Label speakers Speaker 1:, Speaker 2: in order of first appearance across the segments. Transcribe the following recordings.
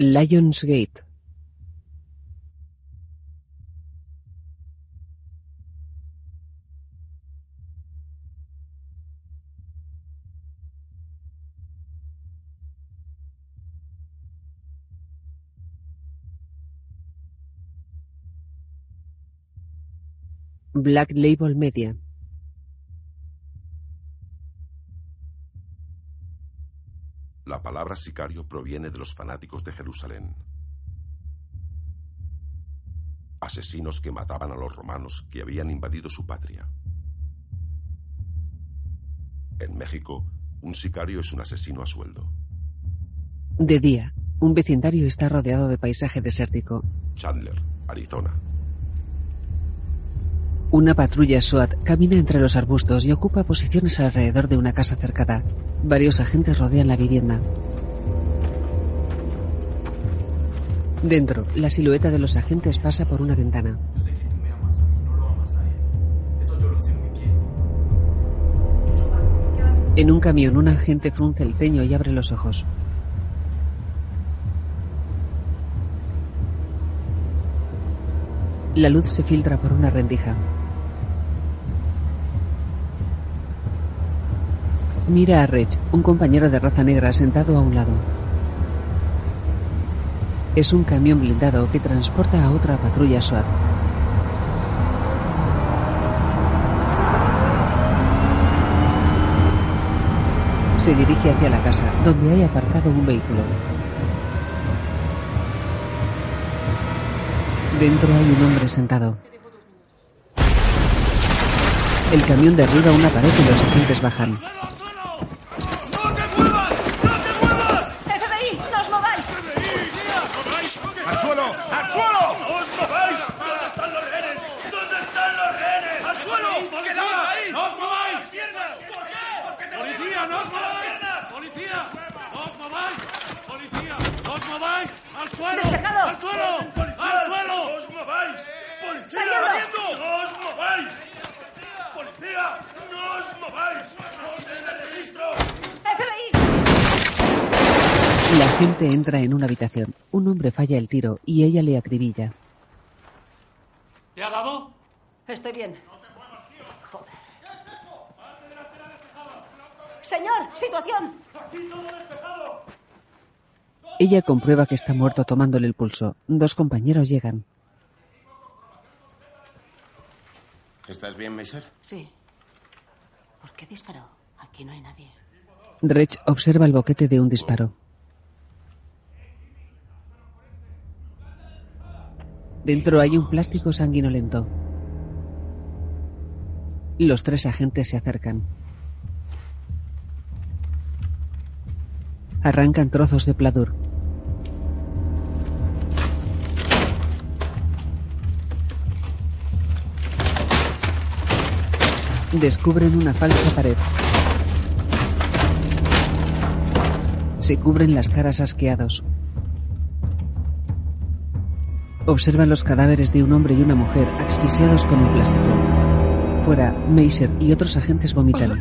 Speaker 1: Lionsgate. Black Label Media.
Speaker 2: La palabra sicario proviene de los fanáticos de Jerusalén. Asesinos que mataban a los romanos que habían invadido su patria. En México, un sicario es un asesino a sueldo.
Speaker 1: De día, un vecindario está rodeado de paisaje desértico.
Speaker 2: Chandler, Arizona.
Speaker 1: Una patrulla SWAT camina entre los arbustos y ocupa posiciones alrededor de una casa cercada. Varios agentes rodean la vivienda. Dentro, la silueta de los agentes pasa por una ventana. En un camión, un agente frunce el ceño y abre los ojos. La luz se filtra por una rendija. Mira a Rich, un compañero de raza negra sentado a un lado. Es un camión blindado que transporta a otra patrulla SWAT. Se dirige hacia la casa, donde hay aparcado un vehículo. Dentro hay un hombre sentado. El camión derriba una pared y los agentes bajan.
Speaker 3: ¡FBI! ¡No os mováis!
Speaker 4: ¡Al suelo! ¡Al suelo!
Speaker 5: ¡No os mováis! ¿Dónde están los rehenes? ¿Dónde están los rehenes? ¡Al suelo! ¡Quedaos ahí!
Speaker 6: ¡No os mováis!
Speaker 5: ¡Las piernas! ¿Por qué? Porque te
Speaker 6: ¡Policía, no os
Speaker 5: las
Speaker 6: mováis!
Speaker 5: piernas!
Speaker 6: ¡Policía! ¡No os mováis! ¡Policía! ¡No os mováis! ¡Al suelo!
Speaker 3: ¡Despejado!
Speaker 6: ¡Al suelo! ¡Al suelo!
Speaker 5: ¡No os mováis! ¡Policía!
Speaker 3: ¡Saliendo!
Speaker 5: ¡No os mováis! ¡Policía! ¡No os mováis! ¡Orden de registro!
Speaker 3: ¡FBI!
Speaker 1: La gente entra en una habitación. Un hombre falla el tiro y ella le acribilla.
Speaker 6: ¿Te ha dado?
Speaker 3: Estoy bien. Joder. Señor, situación.
Speaker 1: Ella comprueba que está muerto tomándole el pulso. Dos compañeros llegan.
Speaker 7: ¿Estás bien, Maser?
Speaker 3: Sí. ¿Por qué disparó? Aquí no hay nadie.
Speaker 1: Rech observa el boquete de un disparo. Dentro hay un plástico sanguinolento. Los tres agentes se acercan. Arrancan trozos de pladur. Descubren una falsa pared. Se cubren las caras asqueados. Observan los cadáveres de un hombre y una mujer asfixiados con un plástico. Fuera, Maser y otros agentes vomitan.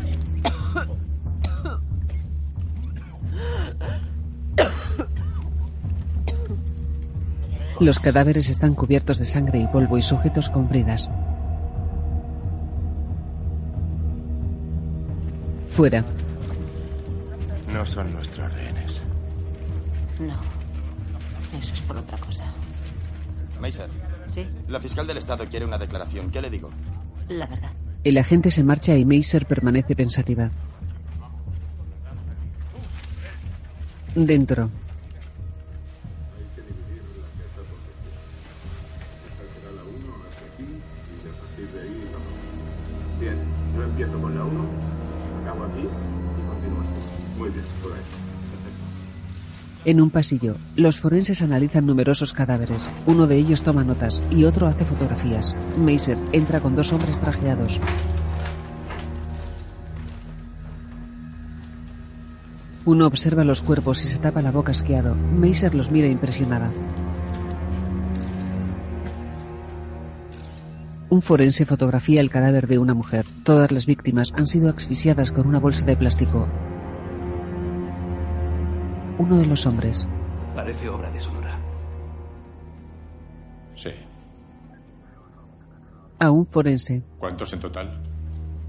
Speaker 1: Los cadáveres están cubiertos de sangre y polvo y sujetos con bridas. Fuera,
Speaker 7: No son nuestros rehenes.
Speaker 3: No. Eso es por otra cosa.
Speaker 8: Maser,
Speaker 3: ¿Sí?
Speaker 8: la fiscal del estado quiere una declaración. ¿Qué le digo?
Speaker 3: La verdad.
Speaker 1: el agente se marcha y Maser permanece pensativa. Dentro, en un pasillo, los forenses analizan numerosos cadáveres. Uno de ellos toma notas y otro hace fotografías. Maser entra con dos hombres trajeados. Uno observa los cuerpos y se tapa la boca asqueado. Maser los mira impresionada. Un forense fotografía el cadáver de una mujer. Todas las víctimas han sido asfixiadas con una bolsa de plástico. Uno de los hombres.
Speaker 9: Parece obra de Sonora.
Speaker 10: Sí.
Speaker 1: A un forense.
Speaker 10: ¿Cuántos en total?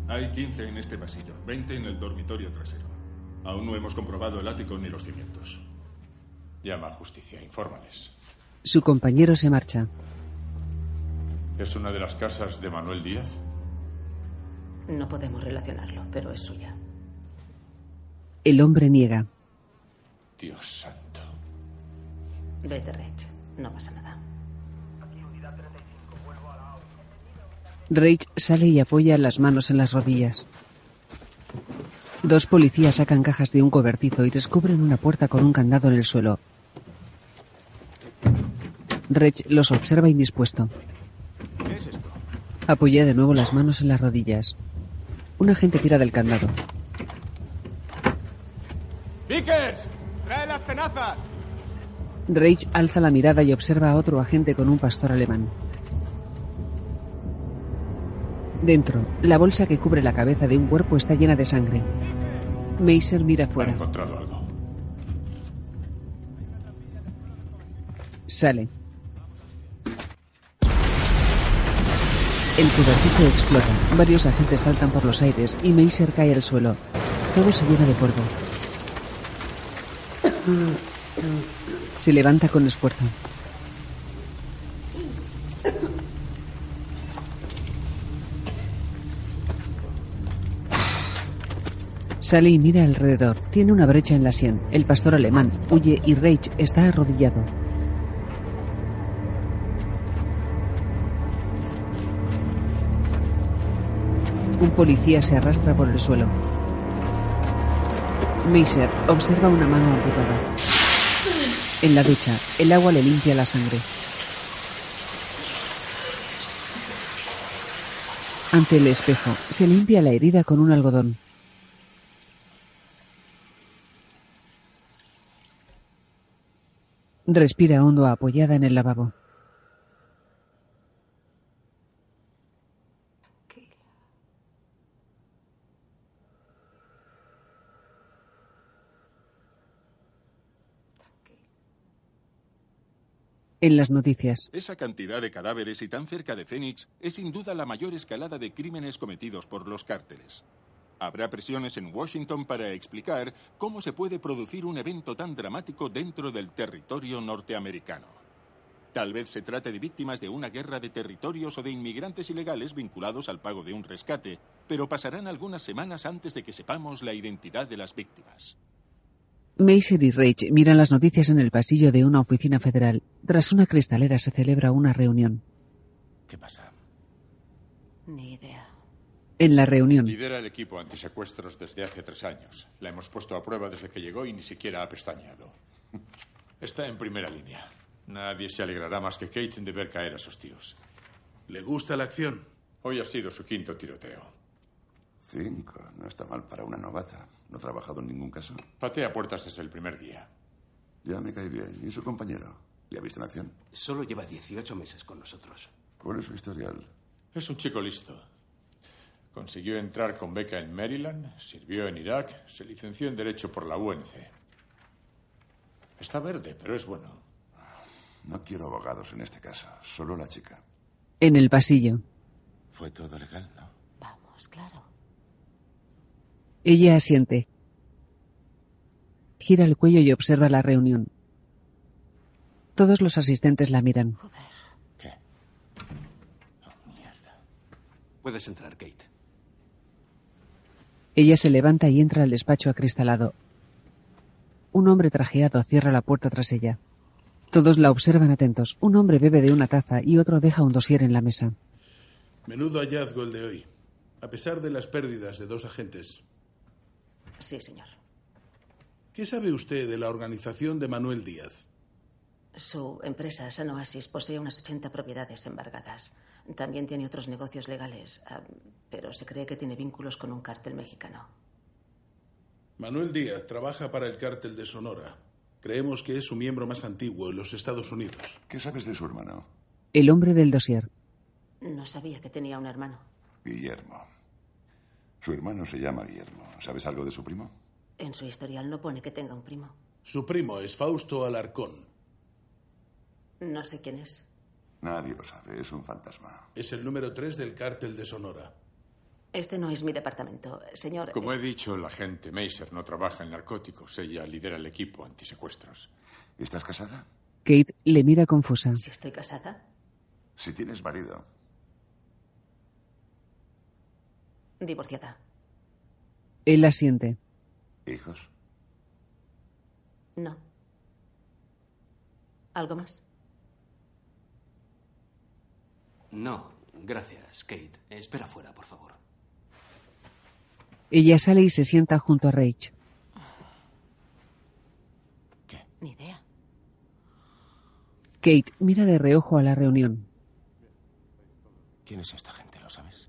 Speaker 11: Hay 15 en este pasillo, 20 en el dormitorio trasero. Aún no hemos comprobado el ático ni los cimientos.
Speaker 10: Llama a justicia, infórmales.
Speaker 1: Su compañero se marcha.
Speaker 10: ¿Es una de las casas de Manuel Díaz?
Speaker 3: No podemos relacionarlo, pero es suya.
Speaker 1: El hombre niega.
Speaker 10: Dios santo.
Speaker 3: Vete, Rich. No pasa nada.
Speaker 1: Rage sale y apoya las manos en las rodillas. Dos policías sacan cajas de un cobertizo y descubren una puerta con un candado en el suelo. Rage los observa indispuesto.
Speaker 9: ¿Qué es esto?
Speaker 1: Apoya de nuevo las manos en las rodillas. Un agente tira del candado.
Speaker 9: ¡Vickers! ¡Trae las tenazas!
Speaker 1: Rage alza la mirada y observa a otro agente con un pastor alemán. Dentro, la bolsa que cubre la cabeza de un cuerpo está llena de sangre. Maser mira
Speaker 10: Ha
Speaker 1: fuera.
Speaker 10: encontrado algo.
Speaker 1: Sale. El cobertizo explota. Varios agentes saltan por los aires y Maser cae al suelo. Todo se llena de polvo. Se levanta con esfuerzo. Sale y mira alrededor. Tiene una brecha en la sien. El pastor alemán huye y Rage está arrodillado. Un policía se arrastra por el suelo. Maser observa una mano amputada. En la ducha, el agua le limpia la sangre. Ante el espejo, se limpia la herida con un algodón. Respira hondo apoyada en el lavabo. En las noticias,
Speaker 11: Esa cantidad de cadáveres y tan cerca de Phoenix es sin duda la mayor escalada de crímenes cometidos por los cárteles. Habrá presiones en Washington para explicar cómo se puede producir un evento tan dramático dentro del territorio norteamericano. Tal vez se trate de víctimas de una guerra de territorios o de inmigrantes ilegales vinculados al pago de un rescate, pero pasarán algunas semanas antes de que sepamos la identidad de las víctimas.
Speaker 1: Maser y Rage miran las noticias en el pasillo de una oficina federal. Tras una cristalera se celebra una reunión.
Speaker 7: ¿Qué pasa?
Speaker 3: Ni idea.
Speaker 1: En la reunión,
Speaker 10: Lidera el equipo antisecuestros desde hace tres años. La hemos puesto a prueba desde que llegó y ni siquiera ha pestañeado. Está en primera línea. Nadie se alegrará más que Kate de ver caer a sus tíos.
Speaker 5: ¿Le gusta la acción?
Speaker 10: Hoy ha sido su quinto tiroteo.
Speaker 2: Cinco. No está mal para una novata. No ha trabajado en ningún caso.
Speaker 10: Patea puertas desde el primer día.
Speaker 2: Ya me cae bien. ¿Y su compañero? ¿Le ha visto en acción?
Speaker 9: Solo lleva 18 meses con nosotros.
Speaker 2: ¿Cuál es su historial?
Speaker 10: Es un chico listo. Consiguió entrar con beca en Maryland, sirvió en Irak, se licenció en Derecho por la UNC. Está verde, pero es bueno.
Speaker 2: No quiero abogados en este caso. Solo la chica.
Speaker 1: en el pasillo,
Speaker 7: Fue todo legal, ¿no?
Speaker 3: Vamos, claro.
Speaker 1: Ella asiente. Gira el cuello y observa la reunión. Todos los asistentes la miran.
Speaker 7: ¿Qué?
Speaker 9: Puedes entrar, Kate.
Speaker 1: Ella se levanta y entra al despacho acristalado. Un hombre trajeado cierra la puerta tras ella. Todos la observan atentos. Un hombre bebe de una taza y otro deja un dosier en la mesa.
Speaker 5: Menudo hallazgo el de hoy. A pesar de las pérdidas de dos agentes,
Speaker 3: Sí, señor.
Speaker 5: ¿qué sabe usted de la organización de Manuel Díaz?
Speaker 3: Su empresa, San Oasis, posee unas 80 propiedades embargadas. También tiene otros negocios legales, ah, pero se cree que tiene vínculos con un cártel mexicano.
Speaker 5: Manuel Díaz trabaja para el cártel de Sonora. Creemos que es su miembro más antiguo en los Estados Unidos.
Speaker 2: ¿Qué sabes de su hermano?
Speaker 1: El hombre del dosier.
Speaker 3: No sabía que tenía un hermano.
Speaker 2: Guillermo. Su hermano se llama Guillermo. ¿Sabes algo de su primo?
Speaker 3: En su historial no pone que tenga un primo.
Speaker 5: Su primo es Fausto Alarcón.
Speaker 3: No sé quién es.
Speaker 2: Nadie lo sabe, es un fantasma.
Speaker 5: Es el número 3 del cártel de Sonora.
Speaker 3: Este no es mi departamento. Señor.
Speaker 10: Como he dicho, la agente Maser no trabaja en narcóticos. Ella lidera el equipo antisecuestros.
Speaker 2: ¿Estás casada?
Speaker 1: Kate le mira confusa.
Speaker 3: Si estoy casada.
Speaker 2: Si tienes marido.
Speaker 3: Divorciada.
Speaker 1: Él asiente.
Speaker 2: ¿Hijos?
Speaker 3: No. ¿Algo más?
Speaker 9: No, gracias, Kate. Espera fuera, por favor.
Speaker 1: Ella sale y se sienta junto a Rach.
Speaker 3: Ni idea.
Speaker 1: Kate mira de reojo a la reunión.
Speaker 7: ¿Quién es esta gente? ¿Lo sabes?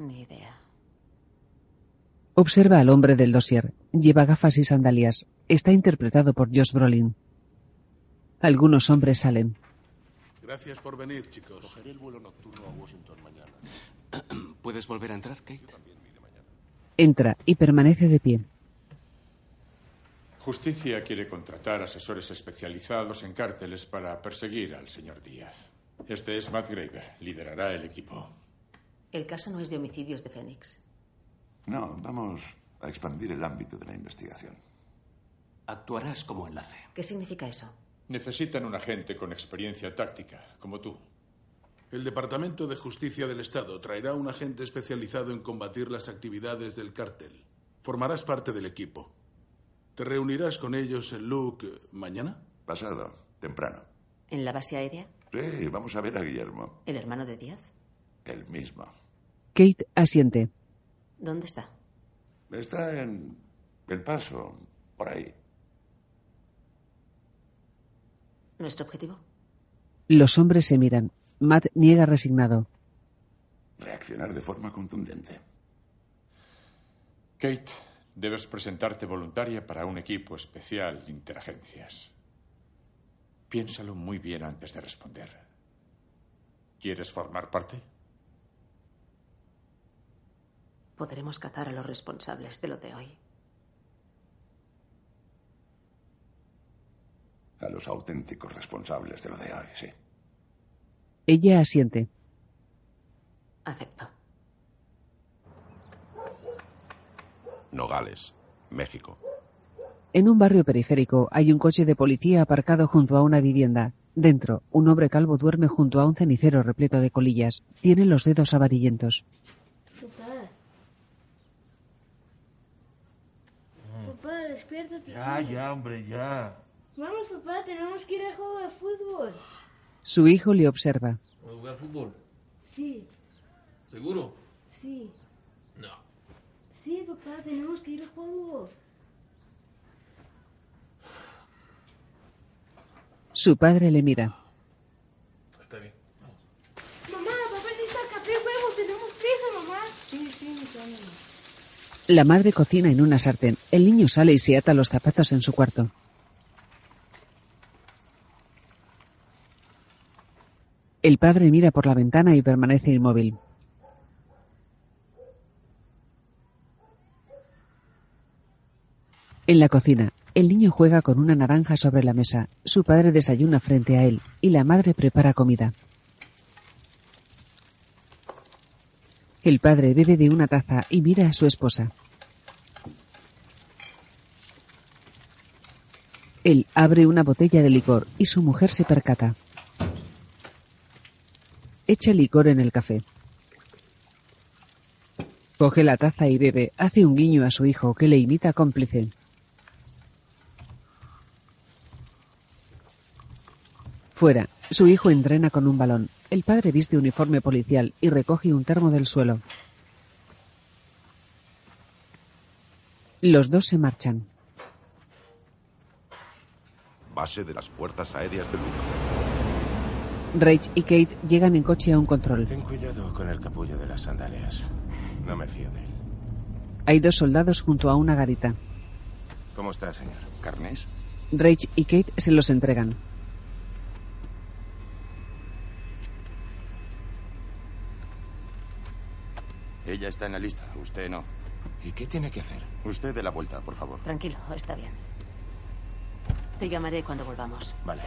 Speaker 3: Ni idea.
Speaker 1: Observa al hombre del dossier. Lleva gafas y sandalias. Está interpretado por Josh Brolin. Algunos hombres salen.
Speaker 5: Gracias por venir, chicos.
Speaker 12: Cogeré el vuelo nocturno a Washington mañana.
Speaker 9: ¿Puedes volver a entrar, Kate?
Speaker 1: Entra y permanece de pie.
Speaker 10: Justicia quiere contratar asesores especializados en cárteles para perseguir al señor Díaz. Este es Matt Graver. Liderará el equipo.
Speaker 3: El caso no es de homicidios de Fénix.
Speaker 2: No, vamos a expandir el ámbito de la investigación.
Speaker 9: Actuarás como enlace.
Speaker 3: ¿Qué significa eso?
Speaker 10: Necesitan un agente con experiencia táctica, como tú.
Speaker 5: El Departamento de Justicia del Estado traerá un agente especializado en combatir las actividades del cártel. Formarás parte del equipo. ¿Te reunirás con ellos en Luke mañana?
Speaker 2: Pasado, temprano.
Speaker 3: ¿En la base aérea?
Speaker 2: Sí, vamos a ver a Guillermo.
Speaker 3: ¿El hermano de Díaz?
Speaker 2: El mismo.
Speaker 1: Kate asiente.
Speaker 3: ¿Dónde está?
Speaker 2: Está en El Paso, por ahí.
Speaker 3: ¿Nuestro objetivo?
Speaker 1: Los hombres se miran. Matt niega resignado.
Speaker 2: Reaccionar de forma contundente.
Speaker 10: Kate, debes presentarte voluntaria para un equipo especial de interagencias. Piénsalo muy bien antes de responder. ¿Quieres formar parte?
Speaker 3: Podremos cazar a los responsables de lo de hoy.
Speaker 2: A los auténticos responsables de lo de hoy, sí.
Speaker 1: Ella asiente.
Speaker 3: Acepto.
Speaker 2: Nogales, México.
Speaker 1: En un barrio periférico hay un coche de policía aparcado junto a una vivienda. Dentro, un hombre calvo duerme junto a un cenicero repleto de colillas. Tiene los dedos amarillentos.
Speaker 13: Papá. Papá, despiértate.
Speaker 14: Ya, ya, hombre, ya.
Speaker 13: Vamos, papá, tenemos que ir al juego de fútbol.
Speaker 1: Su hijo le observa.
Speaker 14: ¿Vamos a jugar fútbol?
Speaker 13: Sí,
Speaker 14: ¿Seguro?
Speaker 13: sí.
Speaker 14: No.
Speaker 13: Sí, papá, tenemos que ir al juego.
Speaker 1: Su padre le mira.
Speaker 14: Está bien.
Speaker 13: Mamá, papá necesita café, huevo, tenemos prisa, mamá. Sí, sí, mi mamá.
Speaker 1: La madre cocina en una sartén. El niño sale y se ata los zapatos en su cuarto. El padre mira por la ventana y permanece inmóvil. En la cocina, el niño juega con una naranja sobre la mesa. Su padre desayuna frente a él y la madre prepara comida. El padre bebe de una taza y mira a su esposa. Él abre una botella de licor y su mujer se percata. Echa licor en el café. Coge la taza y bebe. Hace un guiño a su hijo que le imita cómplice. Fuera, su hijo entrena con un balón. El padre viste uniforme policial y recoge un termo del suelo. Los dos se marchan.
Speaker 2: Base de las fuerzas aéreas de Luke.
Speaker 1: Rage y Kate llegan en coche a un control.
Speaker 7: Ten cuidado con el capullo de las sandalias. No me fío de él.
Speaker 1: Hay dos soldados junto a una garita.
Speaker 7: ¿Cómo está, señor?
Speaker 2: ¿Carnés?
Speaker 1: Rage y Kate se los entregan.
Speaker 8: Ella está en la lista, usted no.
Speaker 7: ¿Y qué tiene que hacer?
Speaker 8: Usted dé la vuelta, por favor.
Speaker 3: Tranquilo, está bien. Te llamaré cuando volvamos.
Speaker 7: Vale.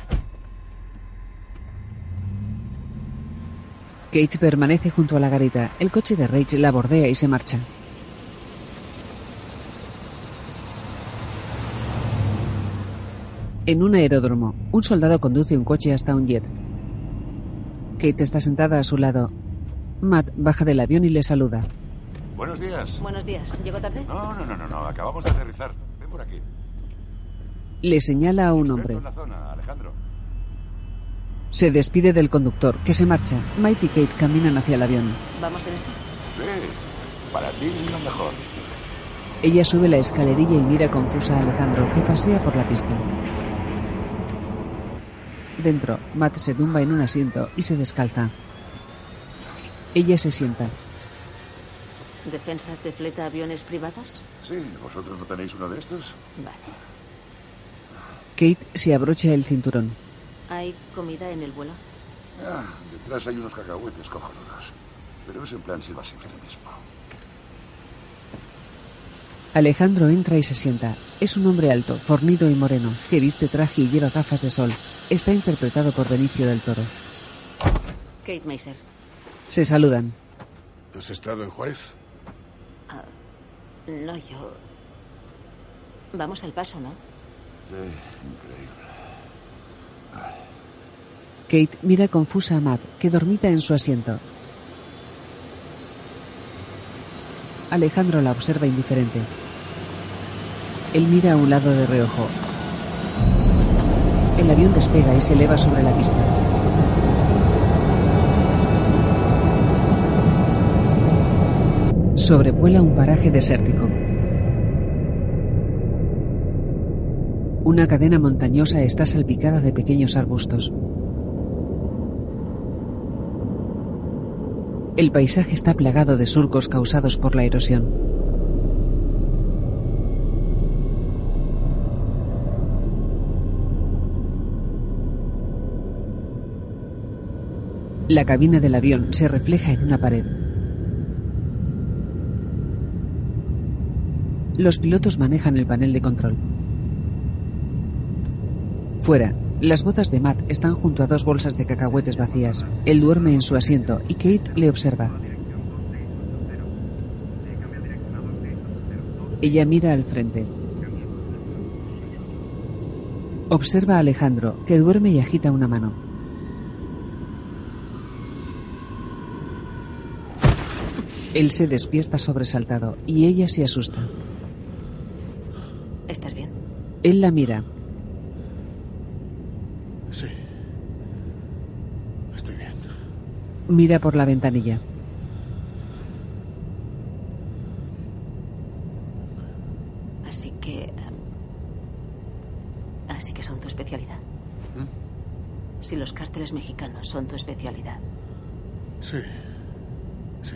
Speaker 1: Kate permanece junto a la garita. El coche de Rage la bordea y se marcha. En un aeródromo, un soldado conduce un coche hasta un jet. Kate está sentada a su lado. Matt baja del avión y le saluda.
Speaker 2: Buenos días.
Speaker 3: Buenos días. ¿Llegó tarde?
Speaker 2: No, no, no, no, no. Acabamos de aterrizar. Ven por aquí.
Speaker 1: Le señala a un hombre. Se despide del conductor, que se marcha. Might y Kate caminan hacia el avión.
Speaker 3: ¿Vamos en esto?
Speaker 2: Sí. Para ti lo mejor.
Speaker 1: Ella sube la escalerilla y mira confusa a Alejandro, que pasea por la pista. Dentro, Matt se tumba en un asiento y se descalza. Ella se sienta.
Speaker 3: ¿Defensa te fleta aviones privados?
Speaker 2: Sí, ¿vosotros no tenéis uno de estos?
Speaker 3: Vale.
Speaker 1: Kate se abrocha el cinturón.
Speaker 3: ¿Hay comida en el vuelo?
Speaker 2: Ah, detrás hay unos cacahuetes cojonudos. Pero es en plan sírvase usted mismo.
Speaker 1: Alejandro entra y se sienta. Es un hombre alto, fornido y moreno, que viste traje y lleva gafas de sol. Está interpretado por Benicio del Toro.
Speaker 3: Kate Maser.
Speaker 1: Se saludan.
Speaker 12: ¿Has estado en Juárez?
Speaker 3: Ah, no, yo... Vamos al paso, ¿no?
Speaker 1: Kate mira confusa a Matt, que dormita en su asiento. Alejandro la observa indiferente. Él mira a un lado de reojo. El avión despega y se eleva sobre la pista. Sobrevuela un paraje desértico. Una cadena montañosa está salpicada de pequeños arbustos. El paisaje está plagado de surcos causados por la erosión. La cabina del avión se refleja en una pared. Los pilotos manejan el panel de control. Fuera, las botas de Matt están junto a dos bolsas de cacahuetes vacías. Él duerme en su asiento y Kate le observa. Ella mira al frente. Observa a Alejandro, que duerme y agita una mano. Él se despierta sobresaltado y ella se asusta.
Speaker 3: ¿Estás bien?
Speaker 1: Él la mira.
Speaker 12: Sí. Estoy bien.
Speaker 1: Mira por la ventanilla.
Speaker 3: Así que... em, así que son tu especialidad. Si los cárteles mexicanos son tu especialidad.
Speaker 12: Sí. Sí.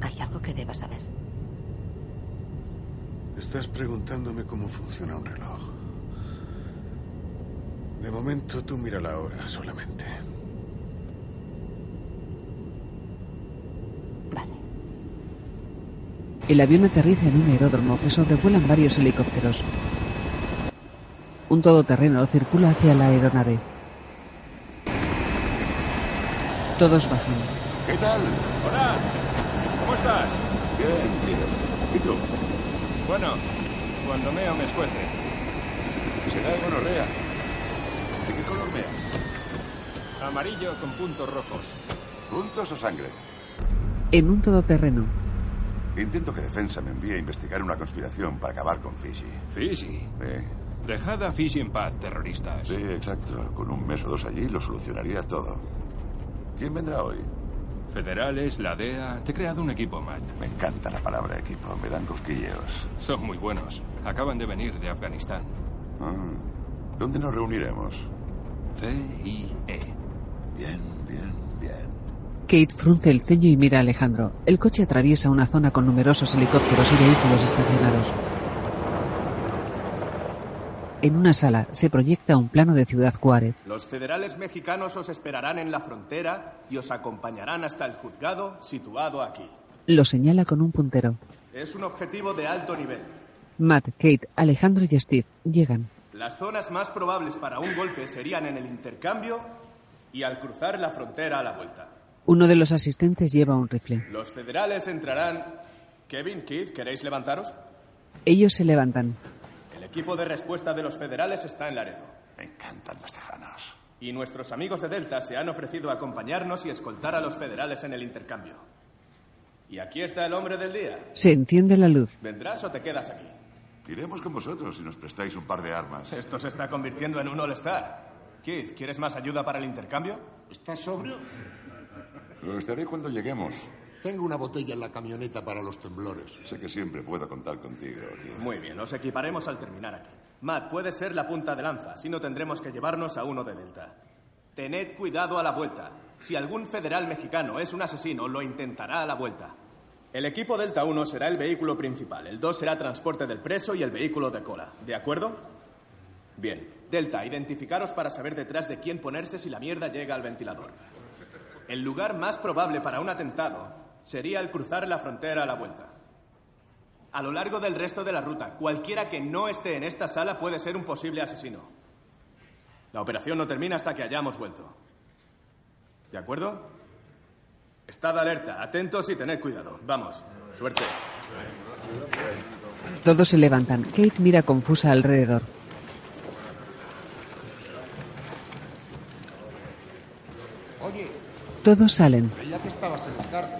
Speaker 3: Hay algo que debas saber.
Speaker 12: Estás preguntándome cómo funciona un reloj. De momento tú mira la hora solamente.
Speaker 1: El avión aterriza en un aeródromo que sobrevuelan varios helicópteros. Un todoterreno circula hacia la aeronave. Todos bajan.
Speaker 2: ¿Qué tal?
Speaker 11: Hola. ¿Cómo estás?
Speaker 2: Bien, tío. ¿Y tú?
Speaker 11: Bueno, cuando meo me escuece.
Speaker 2: Será de gonorrea. ¿De qué color meas?
Speaker 11: Amarillo con puntos rojos.
Speaker 2: ¿Puntos o sangre?
Speaker 1: En un todoterreno.
Speaker 2: Intento que Defensa me envíe a investigar una conspiración para acabar con Fiji.
Speaker 11: Fiji.
Speaker 2: Sí.
Speaker 11: Dejad a Fiji en paz, terroristas.
Speaker 2: Sí, exacto. Con un mes o dos allí lo solucionaría todo. ¿Quién vendrá hoy?
Speaker 11: Federales, la DEA. Te he creado un equipo, Matt.
Speaker 2: Me encanta la palabra equipo. Me dan cosquilleos.
Speaker 11: Son muy buenos. Acaban de venir de Afganistán.
Speaker 2: Ah, ¿Dónde nos reuniremos?
Speaker 11: C-I-E.
Speaker 2: Bien, bien, bien.
Speaker 1: Kate frunce el ceño y mira a Alejandro. El coche atraviesa una zona con numerosos helicópteros y vehículos estacionados. En una sala se proyecta un plano de Ciudad Juárez.
Speaker 15: Los federales mexicanos os esperarán en la frontera y os acompañarán hasta el juzgado situado aquí.
Speaker 1: Lo señala con un puntero.
Speaker 15: Es un objetivo de alto nivel.
Speaker 1: Matt, Kate, Alejandro y Steve llegan.
Speaker 15: Las zonas más probables para un golpe serían en el intercambio y al cruzar la frontera a la vuelta.
Speaker 1: Uno de los asistentes lleva un rifle.
Speaker 15: Los federales entrarán. Kevin, Keith, ¿queréis levantaros?
Speaker 1: Ellos se levantan.
Speaker 15: El equipo de respuesta de los federales está en Laredo.
Speaker 2: Me encantan los tejanos.
Speaker 15: Y nuestros amigos de Delta se han ofrecido a acompañarnos y escoltar a los federales en el intercambio. Y aquí está el hombre del día.
Speaker 1: Se enciende la luz.
Speaker 15: ¿Vendrás o te quedas aquí?
Speaker 2: Iremos con vosotros si nos prestáis un par de armas.
Speaker 15: Esto se está convirtiendo en un all-star. Keith, ¿quieres más ayuda para el intercambio?
Speaker 16: ¿Estás sobrio?
Speaker 2: Lo estaré cuando lleguemos.
Speaker 16: Tengo una botella en la camioneta para los temblores.
Speaker 2: Sé que siempre puedo contar contigo. Keith.
Speaker 15: Muy bien, os equiparemos al terminar aquí. Matt, puede ser la punta de lanza, si no tendremos que llevarnos a uno de Delta. Tened cuidado a la vuelta. Si algún federal mexicano es un asesino, lo intentará a la vuelta. El equipo Delta 1 será el vehículo principal, el 2 será transporte del preso y el vehículo de cola. ¿De acuerdo? Bien. Delta, identificaros para saber detrás de quién ponerse si la mierda llega al ventilador. El lugar más probable para un atentado sería el cruzar la frontera a la vuelta. A lo largo del resto de la ruta, cualquiera que no esté en esta sala puede ser un posible asesino. La operación no termina hasta que hayamos vuelto. ¿De acuerdo? Estad alerta, atentos y tened cuidado. Vamos, suerte.
Speaker 1: Todos se levantan. Kate mira confusa alrededor.
Speaker 16: Oye,
Speaker 1: Todos salen.
Speaker 16: creía que estabas en la cárcel.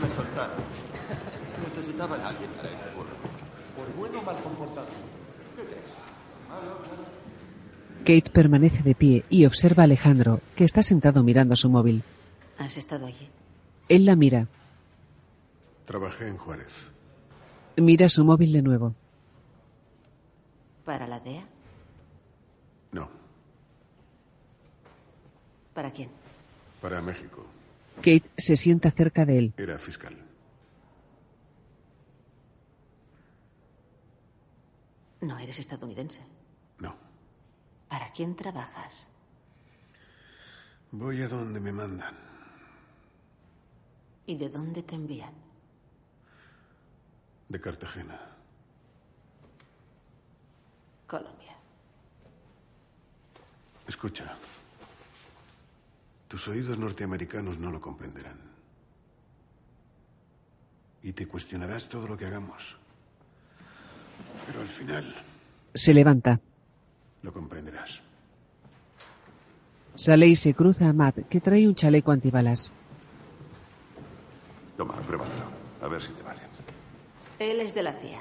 Speaker 8: Me soltaron. Necesitaban a alguien para este pueblo.
Speaker 16: Por bueno o mal comportado.
Speaker 1: Kate permanece de pie y observa a Alejandro, que está sentado mirando su móvil.
Speaker 3: ¿Has estado allí?
Speaker 1: Él la mira.
Speaker 12: Trabajé en Juárez.
Speaker 1: Mira su móvil de nuevo.
Speaker 3: ¿Para la DEA?
Speaker 12: No,
Speaker 3: ¿Para quién?
Speaker 12: para México.
Speaker 1: Kate se sienta cerca de él.
Speaker 12: Era fiscal.
Speaker 3: No eres estadounidense.
Speaker 12: No.
Speaker 3: ¿Para quién trabajas?
Speaker 12: Voy a donde me mandan.
Speaker 3: ¿Y de dónde te envían?
Speaker 12: De Cartagena.
Speaker 3: Colombia.
Speaker 12: Escucha. Tus oídos norteamericanos no lo comprenderán. Y te cuestionarás todo lo que hagamos. Pero al final
Speaker 1: Se levanta.
Speaker 12: lo comprenderás.
Speaker 1: Sale y se cruza a Matt, que trae un chaleco antibalas.
Speaker 2: Toma, pruébalo. A ver si te vale.
Speaker 3: Él es de la CIA.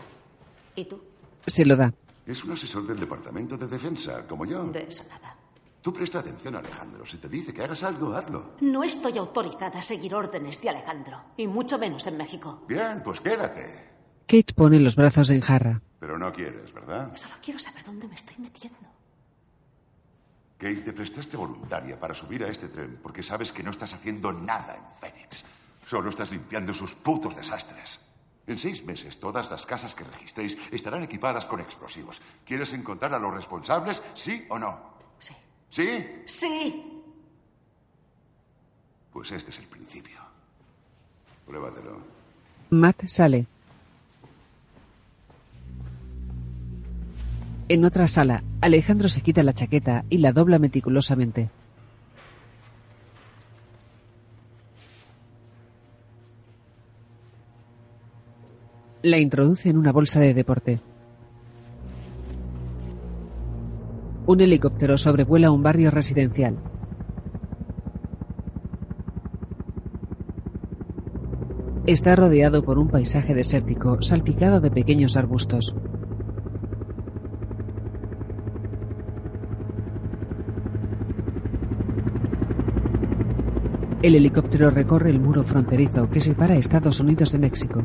Speaker 3: ¿Y tú?
Speaker 1: Se lo da.
Speaker 2: Es un asesor del Departamento de Defensa, como yo.
Speaker 3: De eso nada.
Speaker 2: Tú presta atención, Alejandro. Si te dice que hagas algo, hazlo.
Speaker 3: No estoy autorizada a seguir órdenes de Alejandro, y mucho menos en México.
Speaker 2: Bien, pues quédate.
Speaker 1: Kate pone los brazos en jarra.
Speaker 2: Pero no quieres, ¿verdad?
Speaker 3: Solo quiero saber dónde me estoy metiendo.
Speaker 2: Kate, te prestaste voluntaria para subir a este tren porque sabes que no estás haciendo nada en Phoenix. Solo estás limpiando sus putos desastres. En seis meses, todas las casas que registréis estarán equipadas con explosivos. ¿Quieres encontrar a los responsables, sí o no?
Speaker 3: Sí.
Speaker 2: ¿Sí?
Speaker 3: Sí.
Speaker 2: Pues este es el principio. Pruébatelo.
Speaker 1: Matt sale. En otra sala, Alejandro se quita la chaqueta y la dobla meticulosamente. La introduce en una bolsa de deporte. Un helicóptero sobrevuela un barrio residencial. Está rodeado por un paisaje desértico salpicado de pequeños arbustos. El helicóptero recorre el muro fronterizo que separa Estados Unidos de México.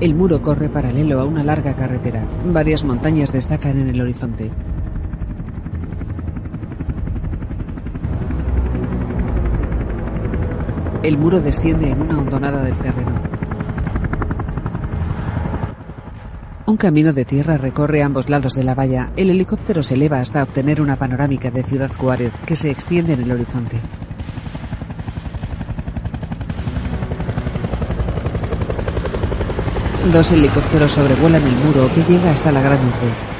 Speaker 1: El muro corre paralelo a una larga carretera. Varias montañas destacan en el horizonte. El muro desciende en una hondonada del terreno. Un camino de tierra recorre ambos lados de la valla. El helicóptero se eleva hasta obtener una panorámica de Ciudad Juárez que se extiende en el horizonte. Dos helicópteros sobrevuelan el muro que llega hasta la Gran Urbe.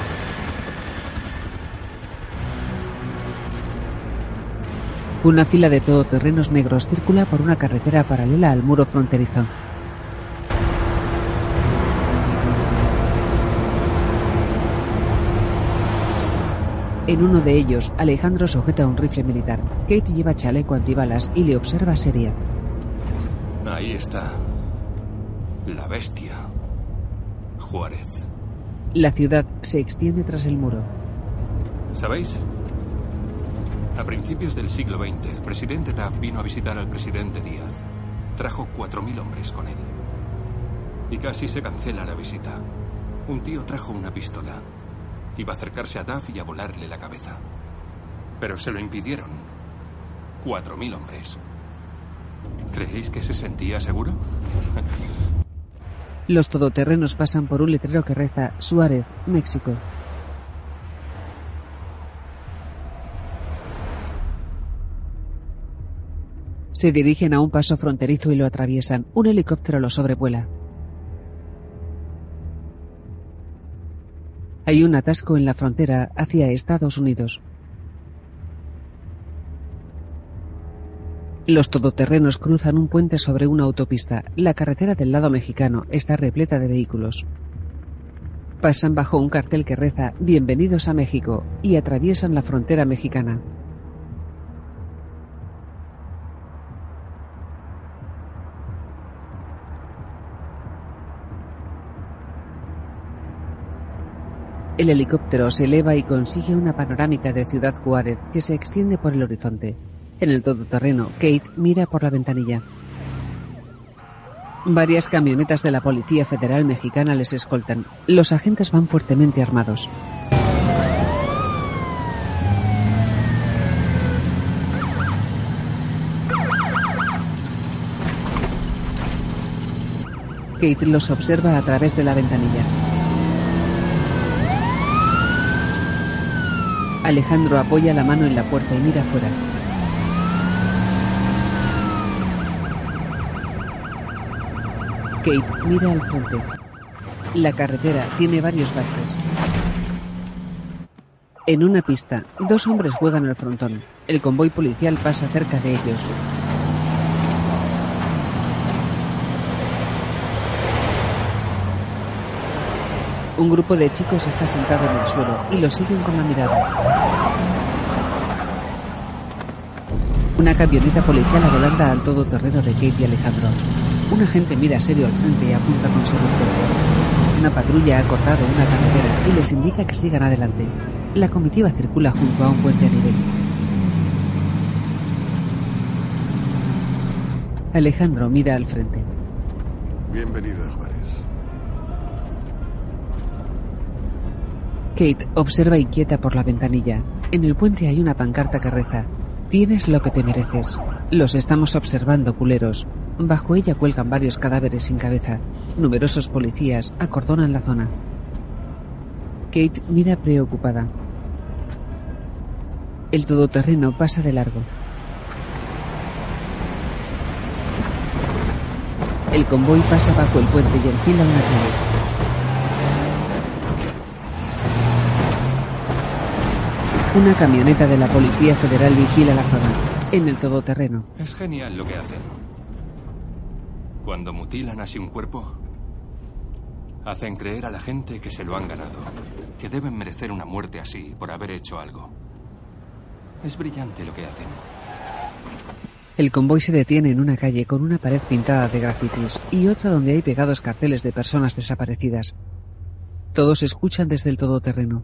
Speaker 1: Una fila de todoterrenos negros circula por una carretera paralela al muro fronterizo. En uno de ellos, Alejandro sujeta un rifle militar. Kate lleva chaleco antibalas y le observa seria.
Speaker 17: Ahí está. La bestia. Juárez.
Speaker 1: La ciudad se extiende tras el muro.
Speaker 17: ¿Sabéis? A principios del siglo XX, el presidente Taft vino a visitar al presidente Díaz. Trajo 4.000 hombres con él. Y casi se cancela la visita. Un tío trajo una pistola. Iba a acercarse a Taft y a volarle la cabeza. Pero se lo impidieron. 4.000 hombres. ¿Creéis que se sentía seguro?
Speaker 1: Los todoterrenos pasan por un letrero que reza Suárez, México. Se dirigen a un paso fronterizo y lo atraviesan. Un helicóptero lo sobrevuela. Hay un atasco en la frontera hacia Estados Unidos. Los todoterrenos cruzan un puente sobre una autopista. La carretera del lado mexicano está repleta de vehículos. Pasan bajo un cartel que reza Bienvenidos a México y atraviesan la frontera mexicana. El helicóptero se eleva y consigue una panorámica de Ciudad Juárez que se extiende por el horizonte. En el todoterreno, Kate mira por la ventanilla. Varias camionetas de la Policía Federal Mexicana les escoltan. Los agentes van fuertemente armados. Kate los observa a través de la ventanilla. Alejandro apoya la mano en la puerta y mira afuera. Kate mira al frente. La carretera tiene varios baches. En una pista, dos hombres juegan al frontón. El convoy policial pasa cerca de ellos. Un grupo de chicos está sentado en el suelo y lo siguen con la mirada. Una camioneta policial adelanta al todoterreno de Kate y Alejandro. Un agente mira serio al frente y apunta con su rifle. Una patrulla ha cortado una carretera y les indica que sigan adelante. La comitiva circula junto a un puente a nivel. Alejandro mira al frente.
Speaker 12: Bienvenido, Juárez.
Speaker 1: Kate observa inquieta por la ventanilla. En el puente hay una pancarta que reza: Tienes lo que te mereces. Los estamos observando, culeros. Bajo ella cuelgan varios cadáveres sin cabeza. Numerosos policías acordonan la zona. Kate mira preocupada. El todoterreno pasa de largo. El convoy pasa bajo el puente y enfila una calle. Una camioneta de la Policía Federal vigila la zona. En el todoterreno.
Speaker 17: Es genial lo que hacen. Cuando mutilan así un cuerpo, hacen creer a la gente que se lo han ganado, que deben merecer una muerte así por haber hecho algo. Es brillante lo que hacen.
Speaker 1: El convoy se detiene en una calle con una pared pintada de grafitis y otra donde hay pegados carteles de personas desaparecidas. Todos escuchan desde el todoterreno.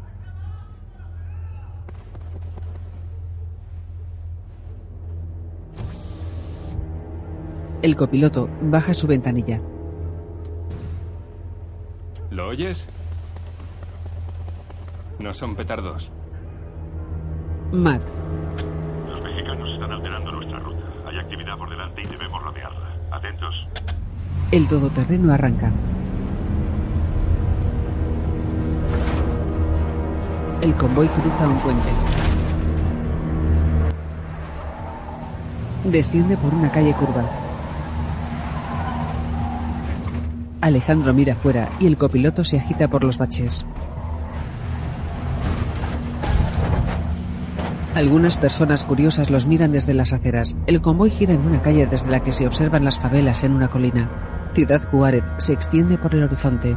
Speaker 1: El copiloto baja su ventanilla.
Speaker 17: ¿Lo oyes? No son petardos.
Speaker 1: Matt.
Speaker 18: Los mexicanos están alterando nuestra ruta. Hay actividad por delante y debemos rodearla. Atentos.
Speaker 1: El todoterreno arranca. El convoy cruza un puente. Desciende por una calle curva. Alejandro mira afuera y el copiloto se agita por los baches. Algunas personas curiosas los miran desde las aceras. El convoy gira en una calle desde la que se observan las favelas en una colina. Ciudad Juárez se extiende por el horizonte.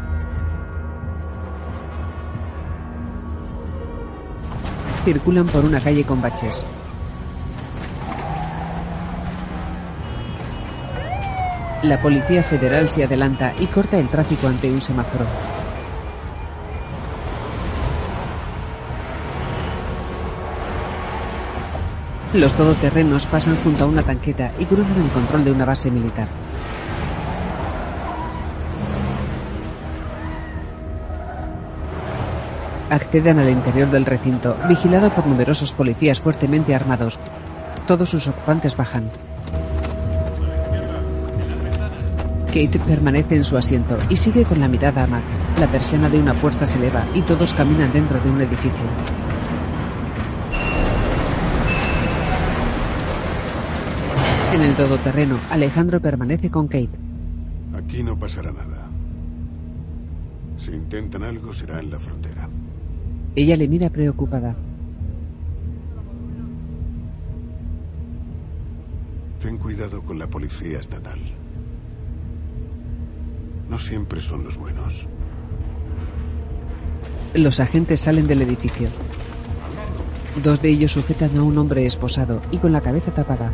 Speaker 1: Circulan por una calle con baches. La policía federal se adelanta y corta el tráfico ante un semáforo. Los todoterrenos pasan junto a una tanqueta y cruzan el control de una base militar. Acceden al interior del recinto, vigilado por numerosos policías fuertemente armados. Todos sus ocupantes bajan. Kate permanece en su asiento y sigue con la mirada a Mac. La persiana de una puerta se eleva y todos caminan dentro de un edificio. En el todoterreno, Alejandro permanece con Kate.
Speaker 12: Aquí no pasará nada. Si intentan algo, será en la frontera.
Speaker 1: Ella le mira preocupada.
Speaker 12: Ten cuidado con la policía estatal. No siempre son los buenos.
Speaker 1: Los agentes salen del edificio. Dos de ellos sujetan a un hombre esposado y con la cabeza tapada.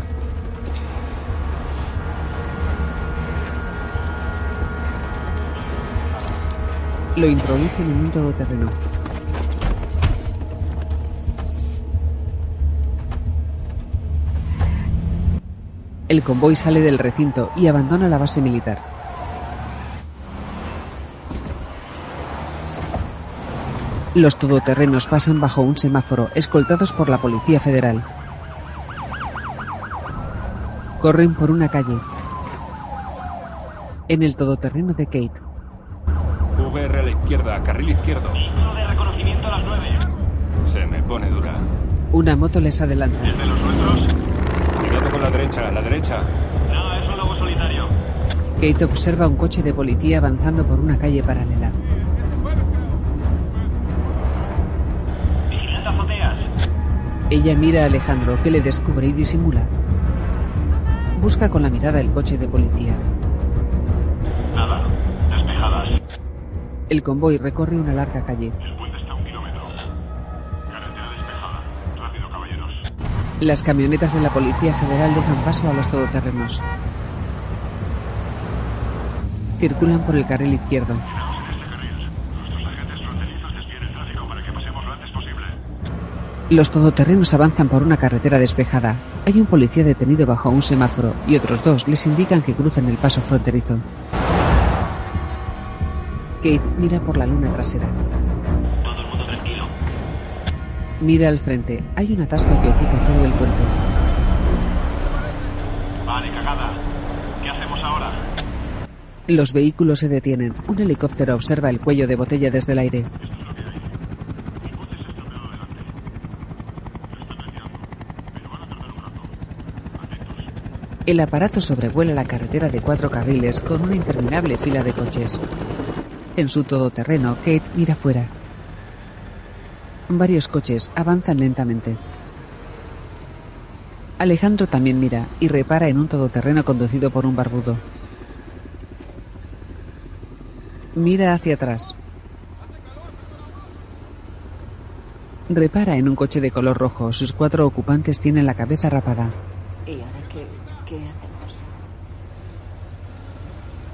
Speaker 1: Lo introducen en un todoterreno. El convoy sale del recinto y abandona la base militar. Los todoterrenos pasan bajo un semáforo, escoltados por la Policía Federal. Corren por una calle. En el todoterreno de Kate,
Speaker 17: VR a la izquierda, carril izquierdo.
Speaker 6: de reconocimiento a las 9.
Speaker 17: Se me pone dura.
Speaker 1: una moto les adelanta.
Speaker 6: ¿De los nuestros?
Speaker 17: Cuidado con la derecha, la derecha.
Speaker 6: No, es un lobo solitario.
Speaker 1: Kate observa un coche de policía avanzando por una calle paralela. Ella mira a Alejandro, que le descubre y disimula. Busca con la mirada el coche de policía.
Speaker 18: Nada. Despejadas.
Speaker 1: El convoy recorre una larga calle.
Speaker 18: El puente está a un kilómetro. Carretera despejada. Rápido, caballeros.
Speaker 1: Las camionetas de la Policía Federal dejan paso a los todoterrenos. Circulan por el carril izquierdo. Los todoterrenos avanzan por una carretera despejada. Hay un policía detenido bajo un semáforo y otros dos les indican que cruzan el paso fronterizo. Kate mira por la luna trasera.
Speaker 6: Todo el mundo tranquilo.
Speaker 1: Mira al frente. Hay un atasco que ocupa todo el puente.
Speaker 18: Vale, cagada. ¿Qué hacemos ahora?
Speaker 1: Los vehículos se detienen. Un helicóptero observa el cuello de botella desde el aire. El aparato sobrevuela la carretera de cuatro carriles con una interminable fila de coches. En su todoterreno, Kate mira fuera. Varios coches avanzan lentamente. Alejandro también mira y repara en un todoterreno conducido por un barbudo. Mira hacia atrás. Repara en un coche de color rojo. Sus cuatro ocupantes tienen la cabeza rapada.
Speaker 3: ¿Y ahora qué, qué hacemos?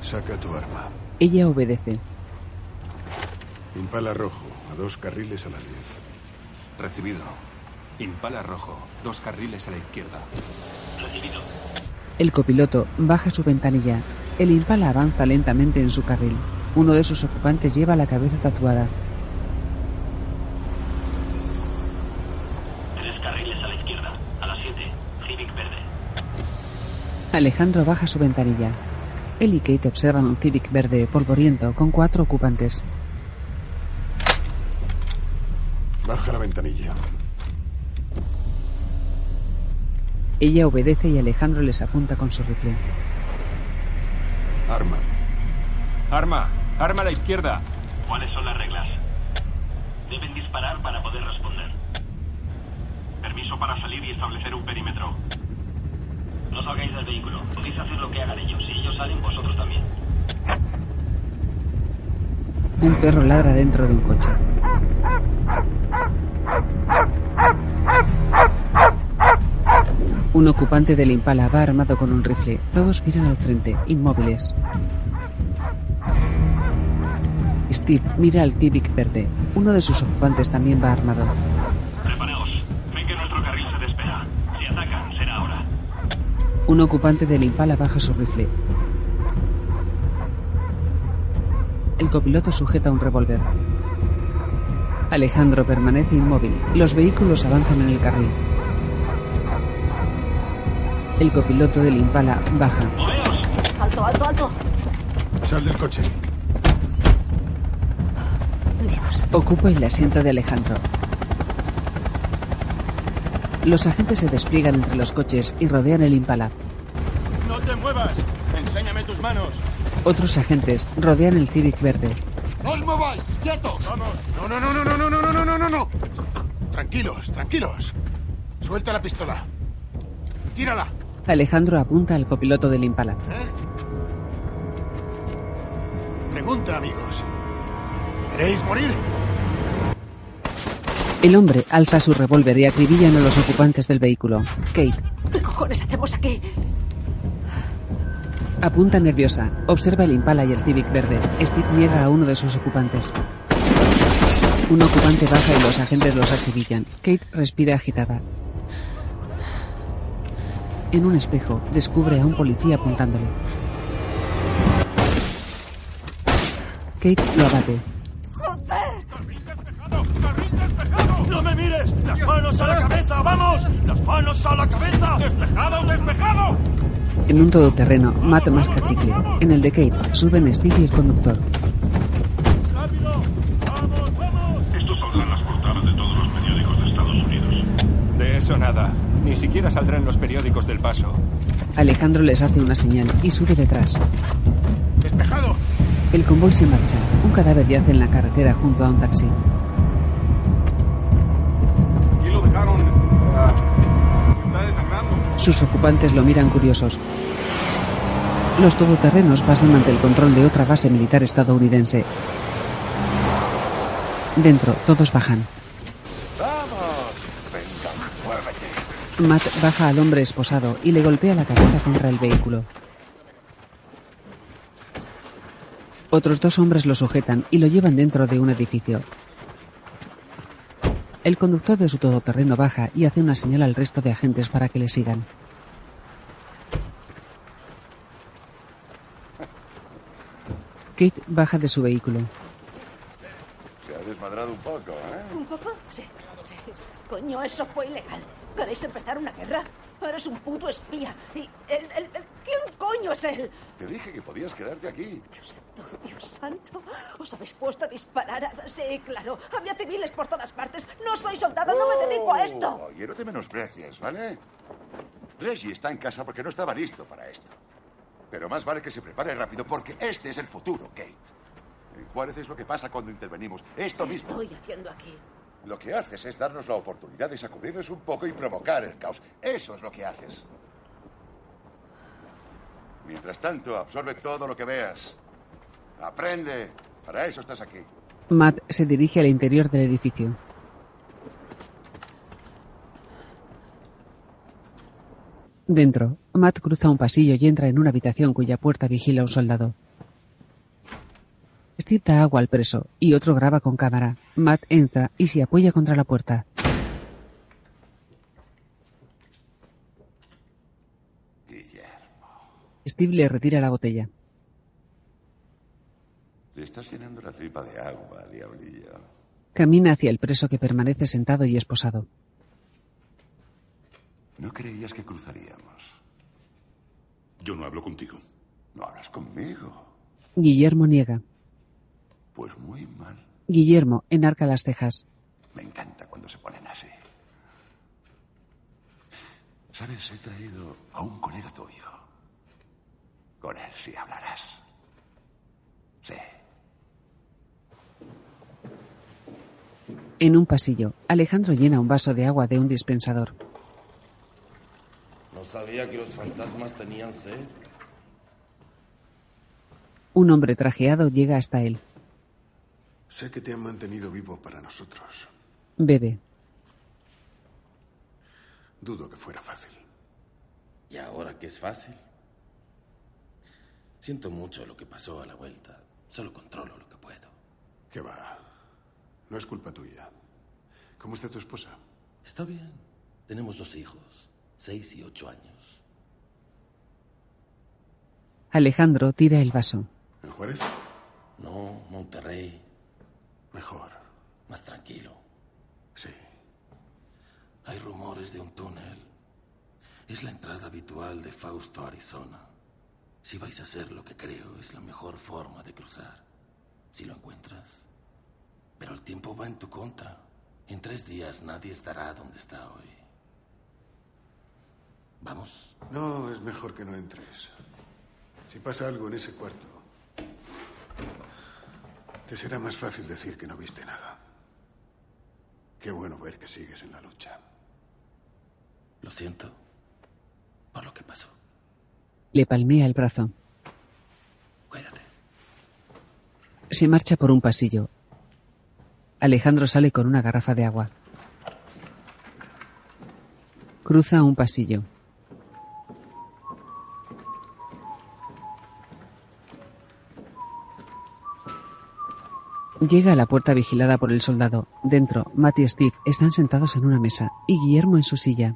Speaker 12: Saca tu arma.
Speaker 1: Ella obedece.
Speaker 12: Impala rojo, a dos carriles a las 10.
Speaker 17: Recibido. Impala rojo, dos carriles a la izquierda.
Speaker 6: Recibido.
Speaker 1: El copiloto baja su ventanilla. El impala avanza lentamente en su carril. Uno de sus ocupantes lleva la cabeza tatuada.
Speaker 6: Tres carriles a la izquierda. A las 7. Civic verde.
Speaker 1: Alejandro baja su ventanilla. Él y Kate observan un Civic verde polvoriento con cuatro ocupantes.
Speaker 12: Baja la ventanilla.
Speaker 1: Ella obedece y Alejandro les apunta con su rifle.
Speaker 12: Arma.
Speaker 17: Arma. Arma a la izquierda.
Speaker 18: ¿Cuáles son las reglas? Deben disparar para poder responder. Permiso para salir y establecer un perímetro. No salgáis del vehículo. Podéis hacer lo que hagan ellos. Si ellos salen, vosotros también.
Speaker 1: Un perro ladra dentro de un coche. Un ocupante del Impala va armado con un rifle. Todos miran al frente, inmóviles. Steve mira al Civic verde. Uno de sus ocupantes también va armado.
Speaker 18: Preparaos. Ven que nuestro carril se despega. Si atacan, será ahora.
Speaker 1: Un ocupante del Impala baja su rifle. El copiloto sujeta un revólver. Alejandro permanece inmóvil. Los vehículos avanzan en el carril. El copiloto del Impala baja.
Speaker 3: Alto, alto, alto.
Speaker 12: Sal del coche.
Speaker 3: Dios.
Speaker 1: Ocupa el asiento de Alejandro. Los agentes se despliegan entre los coches y rodean el Impala.
Speaker 4: ¡No te muevas! ¡Enséñame tus manos!
Speaker 1: Otros agentes rodean el Civic verde.
Speaker 16: ¡No os mováis! ¡Quietos!
Speaker 4: ¡Vamos!
Speaker 12: No, no, no, no, no, no, no, no, no, no, no. Tranquilos, tranquilos. Suelta la pistola. Tírala.
Speaker 1: Alejandro apunta al copiloto del Impala.
Speaker 12: Pregunta, amigos. ¿Queréis morir?
Speaker 1: El hombre alza su revólver y acribillan a los ocupantes del vehículo. Kate
Speaker 3: ¿Qué cojones hacemos aquí?
Speaker 1: apunta nerviosa. Observa el Impala y el Civic verde. Steve niega a uno de sus ocupantes. Un ocupante baja y los agentes los acribillan. Kate respira agitada. En un espejo, descubre a un policía apuntándole. Kate lo abate.
Speaker 4: ¡No me mires! ¡Las manos a la cabeza! ¡Vamos! ¡Las manos a la cabeza! ¡Despejado, despejado!
Speaker 1: En un todoterreno, Matt masca chicle. En el de Kate, suben Steve y el conductor.
Speaker 18: Estos saldrán las portadas de todos los periódicos de Estados Unidos.
Speaker 17: De eso nada. Ni siquiera saldrá en los periódicos del paso.
Speaker 1: Alejandro les hace una señal y sube detrás.
Speaker 12: ¡Despejado!
Speaker 1: El convoy se marcha. Un cadáver yace en la carretera junto a un taxi. Sus ocupantes lo miran curiosos. Los todoterrenos pasan ante el control de otra base militar estadounidense. Dentro, todos bajan. Matt baja al hombre esposado y le golpea la cabeza contra el vehículo. Otros dos hombres lo sujetan y lo llevan dentro de un edificio. El conductor de su todoterreno baja y hace una señal al resto de agentes para que le sigan. Kate baja de su vehículo.
Speaker 2: Se ha desmadrado un poco, ¿eh?
Speaker 3: ¿Un poco? Sí, sí. Coño, eso fue ilegal. ¿Queréis empezar una guerra? Eres un puto espía. ¿Y el, el, el- quién coño es él?
Speaker 2: Te dije que podías quedarte aquí.
Speaker 3: Dios santo, Dios santo. ¿Os habéis puesto a disparar? a- Sí, claro. Había civiles por todas partes. No soy soldado, no me dedico a esto.
Speaker 2: Oye, no te menosprecies, ¿vale? Reggie está en casa porque no estaba listo para esto. Pero más vale que se prepare rápido porque este es el futuro, Kate. Juárez es lo que pasa cuando intervenimos. Esto
Speaker 3: ¿Qué
Speaker 2: mismo.
Speaker 3: estoy haciendo aquí?
Speaker 2: Lo que haces es darnos la oportunidad de sacudirles un poco y provocar el caos. Eso es lo que haces. Mientras tanto, absorbe todo lo que veas. Aprende. Para eso estás aquí.
Speaker 1: Matt se dirige al interior del edificio. Dentro, Matt cruza un pasillo y entra en una habitación cuya puerta vigila un soldado. Steve da agua al preso y otro graba con cámara. Matt entra y se apoya contra la puerta. Steve le retira la botella.
Speaker 2: Te estás llenando la tripa de agua, diablillo.
Speaker 1: Camina hacia el preso que permanece sentado y esposado.
Speaker 2: ¿No creías que cruzaríamos?
Speaker 10: Yo no hablo contigo.
Speaker 2: No hablas conmigo.
Speaker 1: Guillermo niega.
Speaker 2: Pues muy mal.
Speaker 1: Guillermo enarca las cejas.
Speaker 2: Me encanta cuando se ponen así. ¿Sabes? He traído a un colega tuyo. Con él sí hablarás. Sí.
Speaker 1: En un pasillo, Alejandro llena un vaso de agua de un dispensador.
Speaker 19: No sabía que los fantasmas tenían sed.
Speaker 1: Un hombre trajeado llega hasta él.
Speaker 12: Sé que te han mantenido vivo para nosotros.
Speaker 1: Bebe.
Speaker 12: Dudo que fuera fácil.
Speaker 19: ¿Y ahora que es fácil? Siento mucho lo que pasó a la vuelta. Solo controlo lo que puedo.
Speaker 12: ¿Qué va? No es culpa tuya. ¿Cómo está tu esposa?
Speaker 19: Está bien. Tenemos dos hijos, seis y ocho años.
Speaker 1: Alejandro tira el vaso.
Speaker 12: ¿En Juárez?
Speaker 19: No, Monterrey.
Speaker 12: Mejor.
Speaker 19: Más tranquilo.
Speaker 12: Sí.
Speaker 19: Hay rumores de un túnel. Es la entrada habitual de Fausto a Arizona. Si vais a hacer lo que creo es la mejor forma de cruzar. Si lo encuentras. Pero el tiempo va en tu contra. En tres días nadie estará donde está hoy. ¿Vamos?
Speaker 12: No, es mejor que no entres. Si pasa algo en ese cuarto, te será más fácil decir que no viste nada. Qué bueno ver que sigues en la lucha.
Speaker 19: Lo siento por lo que pasó.
Speaker 1: Le palmea el brazo.
Speaker 19: Cuídate.
Speaker 1: Se marcha por un pasillo. Alejandro sale con una garrafa de agua. Cruza un pasillo. Llega a la puerta vigilada por el soldado. Dentro, Matt y Steve están sentados en una mesa y Guillermo en su silla.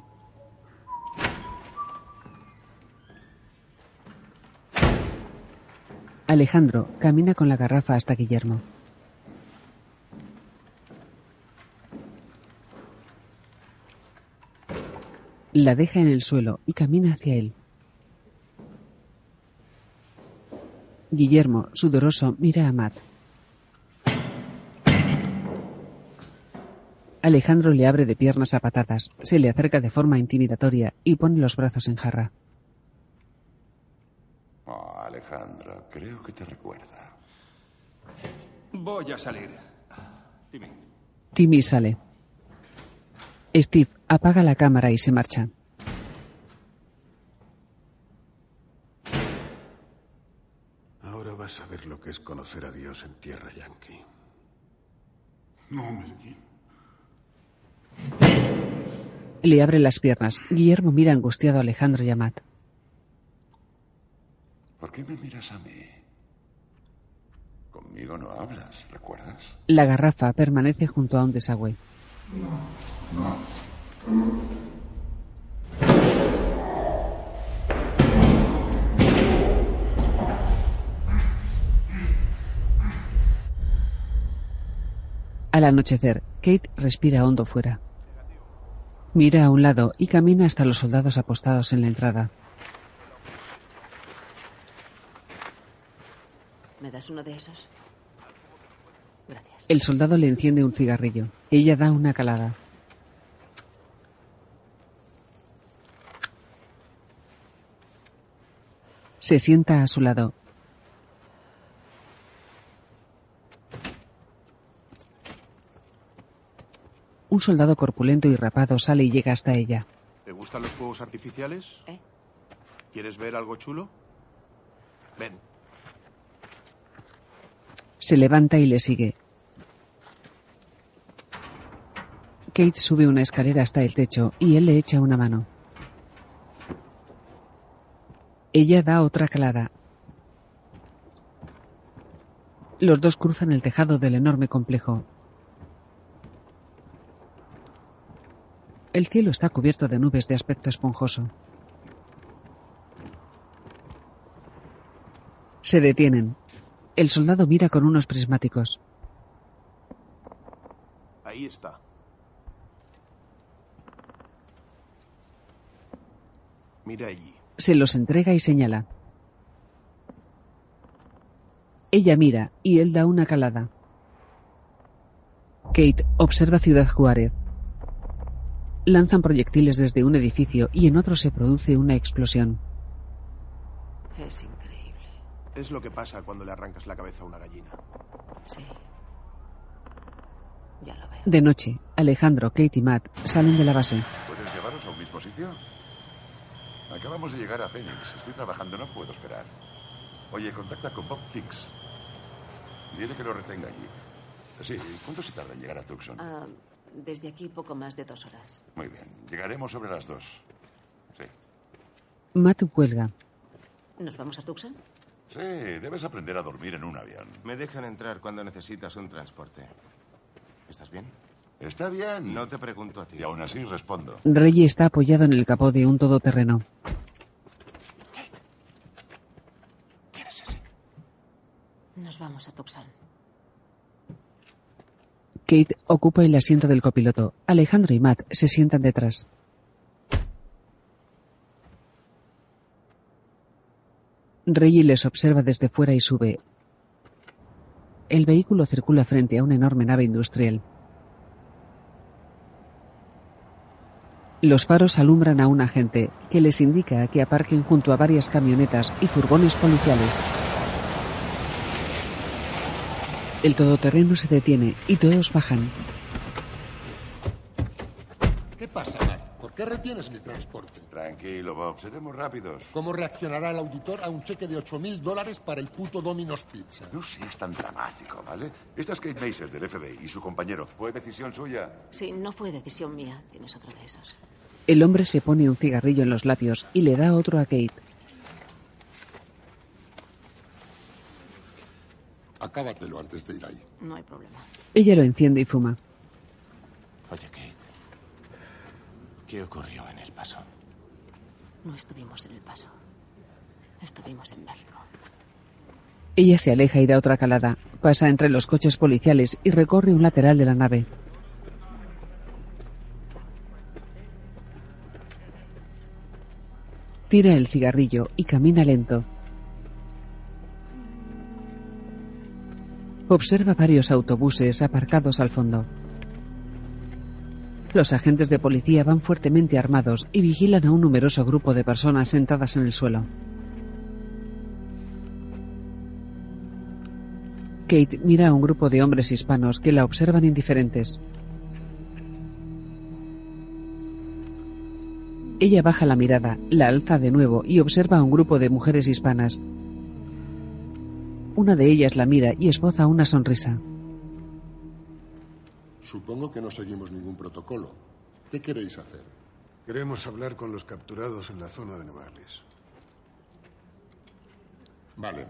Speaker 1: Alejandro camina con la garrafa hasta Guillermo. La deja en el suelo y camina hacia él. Guillermo, sudoroso, mira a Matt. Alejandro le abre de piernas a patadas, se le acerca de forma intimidatoria y pone los brazos en jarra.
Speaker 2: Oh, Alejandra, creo que te recuerda.
Speaker 17: Voy a salir. Dime.
Speaker 1: Timmy sale. Steve apaga la cámara y se marcha.
Speaker 12: Ahora vas a ver lo que es conocer a Dios en tierra yankee.
Speaker 2: No, Medellín.
Speaker 1: Le abre las piernas. Guillermo mira angustiado a Alejandro y.
Speaker 2: ¿Por qué me miras a mí? Conmigo no hablas, ¿recuerdas?
Speaker 1: La garrafa permanece junto a un desagüe.
Speaker 2: No.
Speaker 1: Al anochecer, Kate respira hondo fuera. Mira a un lado y camina hasta los soldados apostados en la entrada.
Speaker 3: ¿Me das uno de esos? Gracias.
Speaker 1: El soldado le enciende un cigarrillo. Ella da una calada. Se sienta a su lado. Un soldado corpulento y rapado sale y llega hasta ella.
Speaker 20: ¿Te gustan los fuegos artificiales?
Speaker 3: ¿Eh?
Speaker 20: ¿Quieres ver algo chulo? Ven.
Speaker 1: Se levanta y le sigue. Kate sube una escalera hasta el techo y él le echa una mano. Ella da otra calada. Los dos cruzan el tejado del enorme complejo. El cielo está cubierto de nubes de aspecto esponjoso. Se detienen. El soldado mira con unos prismáticos.
Speaker 20: Ahí está. Mira allí.
Speaker 1: Se los entrega y señala. Ella mira y él da una calada. Kate observa Ciudad Juárez. Lanzan proyectiles desde un edificio y en otro se produce una explosión.
Speaker 3: Es increíble.
Speaker 20: Es lo que pasa cuando le arrancas la cabeza a una gallina.
Speaker 3: Sí. Ya lo veo.
Speaker 1: De noche, Alejandro, Kate y Matt salen de la base.
Speaker 2: ¿Puedes llevarnos a un mismo sitio? Acabamos de llegar a Phoenix. Estoy trabajando, no puedo esperar. Oye, contacta con Bob Fix. Dile que lo retenga allí. Sí, ¿cuánto se tarda en llegar a Tucson?
Speaker 3: Ah, desde aquí poco más de dos horas.
Speaker 2: Muy bien, llegaremos sobre las dos. Sí.
Speaker 1: Matt cuelga.
Speaker 3: ¿Nos vamos a Tucson?
Speaker 2: Sí, debes aprender a dormir en un avión.
Speaker 7: Me dejan entrar cuando necesitas un transporte. ¿Estás bien?
Speaker 2: Está bien.
Speaker 7: No te pregunto a ti.
Speaker 2: Y aún así respondo.
Speaker 1: Reggie está apoyado en el capó de un todoterreno.
Speaker 7: ¿Quién es ese?
Speaker 3: Nos vamos a Tucson.
Speaker 1: Kate ocupa el asiento del copiloto. Alejandro y Matt se sientan detrás. Reggie les observa desde fuera y sube. El vehículo circula frente a una enorme nave industrial. Los faros alumbran a un agente que les indica que aparquen junto a varias camionetas y furgones policiales. El todoterreno se detiene y todos bajan.
Speaker 16: ¿Qué pasa, Matt? ¿Por qué retienes mi transporte?
Speaker 2: Tranquilo, Bob, seremos rápidos.
Speaker 16: ¿Cómo reaccionará el auditor a un cheque de 8.000 dólares para el puto Domino's Pizza?
Speaker 2: No seas tan dramático, ¿vale? Esta es Kate Maser del FBI y su compañero. ¿Fue decisión suya?
Speaker 3: Sí, no fue decisión mía. Tienes otro de esos.
Speaker 1: El hombre se pone un cigarrillo en los labios y le da otro a Kate.
Speaker 16: Acábatelo antes de ir ahí.
Speaker 3: No hay problema.
Speaker 1: Ella lo enciende y fuma.
Speaker 7: Oye, Kate. ¿Qué ocurrió en el paso?
Speaker 3: No estuvimos en el paso. Estuvimos en México.
Speaker 1: Ella se aleja y da otra calada. Pasa entre los coches policiales y recorre un lateral de la nave. Tira el cigarrillo y camina lento. Observa varios autobuses aparcados al fondo. Los agentes de policía van fuertemente armados y vigilan a un numeroso grupo de personas sentadas en el suelo. Kate mira a un grupo de hombres hispanos que la observan indiferentes. Ella baja la mirada, la alza de nuevo y observa a un grupo de mujeres hispanas. Una de ellas la mira y esboza una sonrisa.
Speaker 16: Supongo que no seguimos ningún protocolo. ¿Qué queréis hacer?
Speaker 12: Queremos hablar con los capturados en la zona de Nevarlis.
Speaker 16: Vale,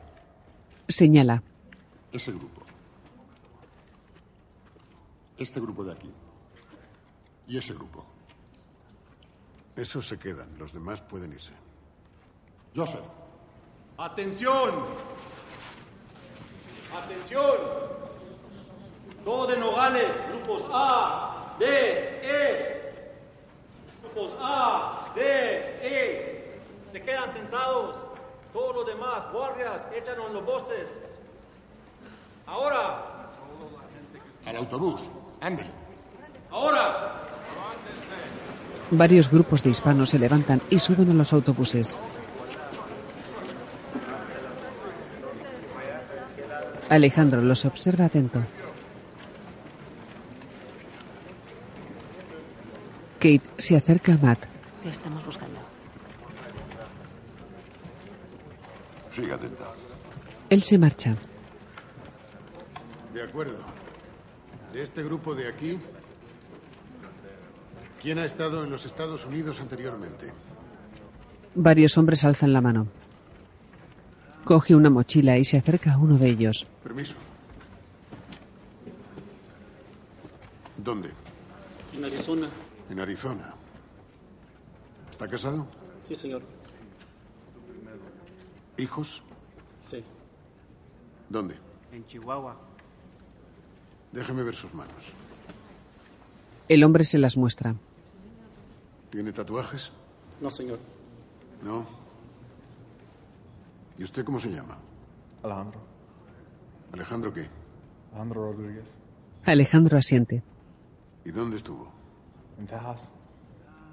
Speaker 1: Señala.
Speaker 16: ese grupo. Este grupo de aquí. Y ese grupo.
Speaker 12: Esos se quedan, los demás pueden irse.
Speaker 16: Joseph,
Speaker 4: ¡Atención! ¡Atención! Todo de Nogales, grupos A, D, E. Grupos A, D, E. Se quedan sentados. Todos los demás, guardias, échanos los voces. Ahora,
Speaker 16: al autobús. Ándale.
Speaker 4: ahora.
Speaker 1: Varios grupos de hispanos se levantan y suben a los autobuses. Alejandro los observa atento. Kate se acerca a Matt.
Speaker 3: ¿Qué estamos buscando?
Speaker 2: Siga atenta.
Speaker 1: Él se marcha.
Speaker 12: De acuerdo. De este grupo de aquí, ¿quién ha estado en los Estados Unidos anteriormente?
Speaker 1: Varios hombres alzan la mano. Coge una mochila y se acerca a uno de ellos.
Speaker 12: Permiso. ¿Dónde?
Speaker 21: En Arizona.
Speaker 12: En Arizona. ¿Está casado?
Speaker 21: Sí, señor.
Speaker 12: ¿Hijos?
Speaker 21: Sí.
Speaker 12: ¿Dónde?
Speaker 21: En Chihuahua.
Speaker 12: Déjeme ver sus manos.
Speaker 1: El hombre se las muestra.
Speaker 12: ¿Tiene tatuajes?
Speaker 21: No, señor.
Speaker 12: No. ¿Y usted cómo se llama?
Speaker 22: Alejandro.
Speaker 12: ¿Alejandro qué?
Speaker 22: Alejandro Rodríguez.
Speaker 1: Alejandro asiente.
Speaker 12: ¿Y dónde estuvo?
Speaker 21: En Texas.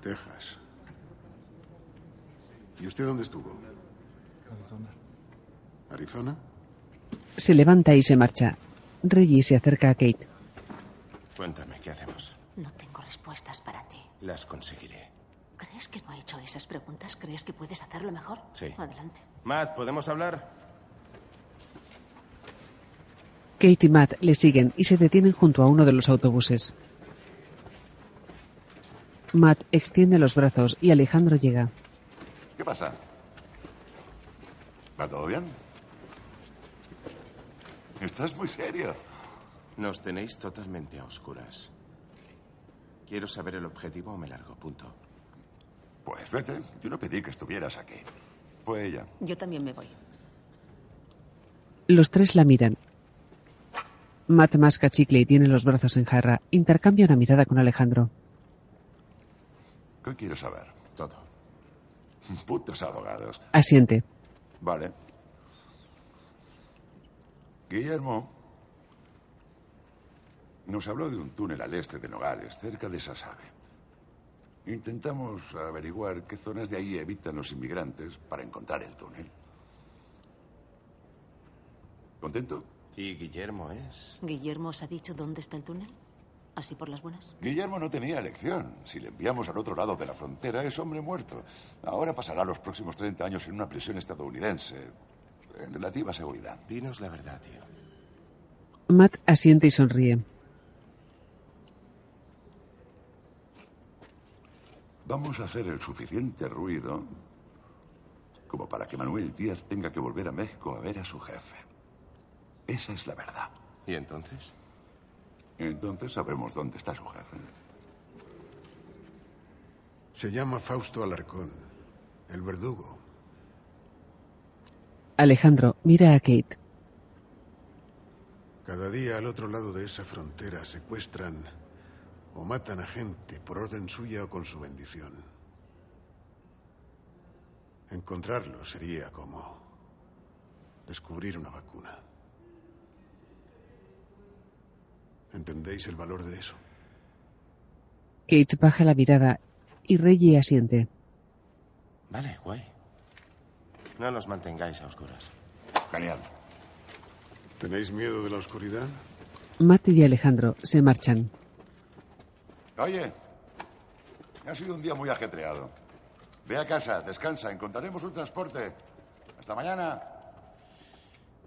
Speaker 12: Texas. ¿Y usted dónde estuvo?
Speaker 21: Arizona.
Speaker 12: ¿Arizona?
Speaker 1: Se levanta y se marcha. Reggie se acerca a Kate.
Speaker 7: Cuéntame, ¿qué hacemos?
Speaker 3: No tengo respuestas para ti.
Speaker 7: Las conseguiré.
Speaker 3: ¿Crees que no he hecho esas preguntas? ¿Crees que puedes hacerlo mejor?
Speaker 7: Sí.
Speaker 3: Adelante.
Speaker 7: Matt, ¿podemos hablar?
Speaker 1: Kate y Matt le siguen y se detienen junto a uno de los autobuses. Matt extiende los brazos y Alejandro llega.
Speaker 2: ¿Qué pasa? ¿Va todo bien? Estás muy serio.
Speaker 7: Nos tenéis totalmente a oscuras. Quiero saber el objetivo o me largo, punto.
Speaker 2: Pues vete. Yo no pedí que estuvieras aquí. Fue ella.
Speaker 3: Yo también me voy.
Speaker 1: Los tres la miran. Matt masca chicle y tiene los brazos en jarra. Intercambia una mirada con Alejandro.
Speaker 2: ¿Qué quieres saber?
Speaker 7: Todo.
Speaker 2: Putos abogados.
Speaker 1: Asiente.
Speaker 2: Vale. Guillermo nos habló de un túnel al este de Nogales, cerca de Sasabe. Intentamos averiguar qué zonas de ahí evitan los inmigrantes para encontrar el túnel. ¿Contento?
Speaker 7: ¿Y Guillermo es?
Speaker 3: ¿Guillermo os ha dicho dónde está el túnel? ¿Así por las buenas?
Speaker 2: Guillermo no tenía elección. Si le enviamos al otro lado de la frontera, es hombre muerto. Ahora pasará los próximos 30 años en una prisión estadounidense, en relativa seguridad.
Speaker 7: Dinos la verdad, tío.
Speaker 1: Matt asiente y sonríe.
Speaker 2: Vamos a hacer el suficiente ruido como para que Manuel Díaz tenga que volver a México a ver a su jefe. Esa es la verdad.
Speaker 7: ¿Y entonces?
Speaker 2: Entonces sabremos dónde está su jefe.
Speaker 12: Se llama Fausto Alarcón, el verdugo.
Speaker 1: Alejandro mira a Kate.
Speaker 12: Cada día al otro lado de esa frontera secuestran o matan a gente por orden suya o con su bendición. Encontrarlo sería como descubrir una vacuna. ¿Entendéis el valor de eso?
Speaker 1: Kate baja la mirada y Reggie asiente.
Speaker 7: Vale, guay. No nos mantengáis a oscuras.
Speaker 2: Genial.
Speaker 12: ¿Tenéis miedo de la oscuridad?
Speaker 1: Matt y Alejandro se marchan.
Speaker 2: Oye, ha sido un día muy ajetreado. Ve a casa, descansa, encontraremos un transporte. Hasta mañana.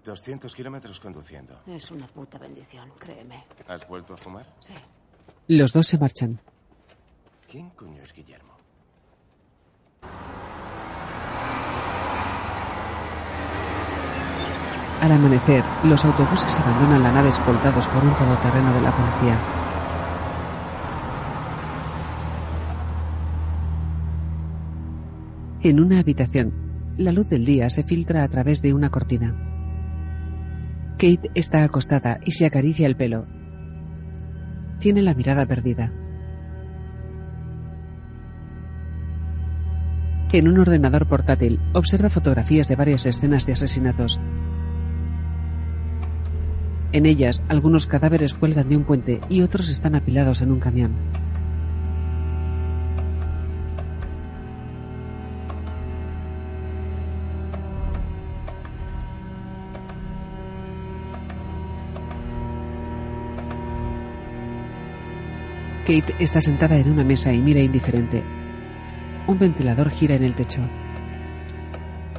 Speaker 7: 200 kilómetros conduciendo.
Speaker 3: Es una puta bendición, créeme.
Speaker 7: ¿Has vuelto a fumar?
Speaker 3: Sí.
Speaker 1: Los dos se marchan.
Speaker 7: ¿Quién coño es Guillermo?
Speaker 1: Al amanecer, los autobuses abandonan la nave escoltados por un todoterreno de la policía. En una habitación, la luz del día se filtra a través de una cortina. Kate está acostada y se acaricia el pelo. Tiene la mirada perdida. En un ordenador portátil, observa fotografías de varias escenas de asesinatos. En ellas, algunos cadáveres cuelgan de un puente y otros están apilados en un camión. Kate está sentada en una mesa y mira indiferente. Un ventilador gira en el techo.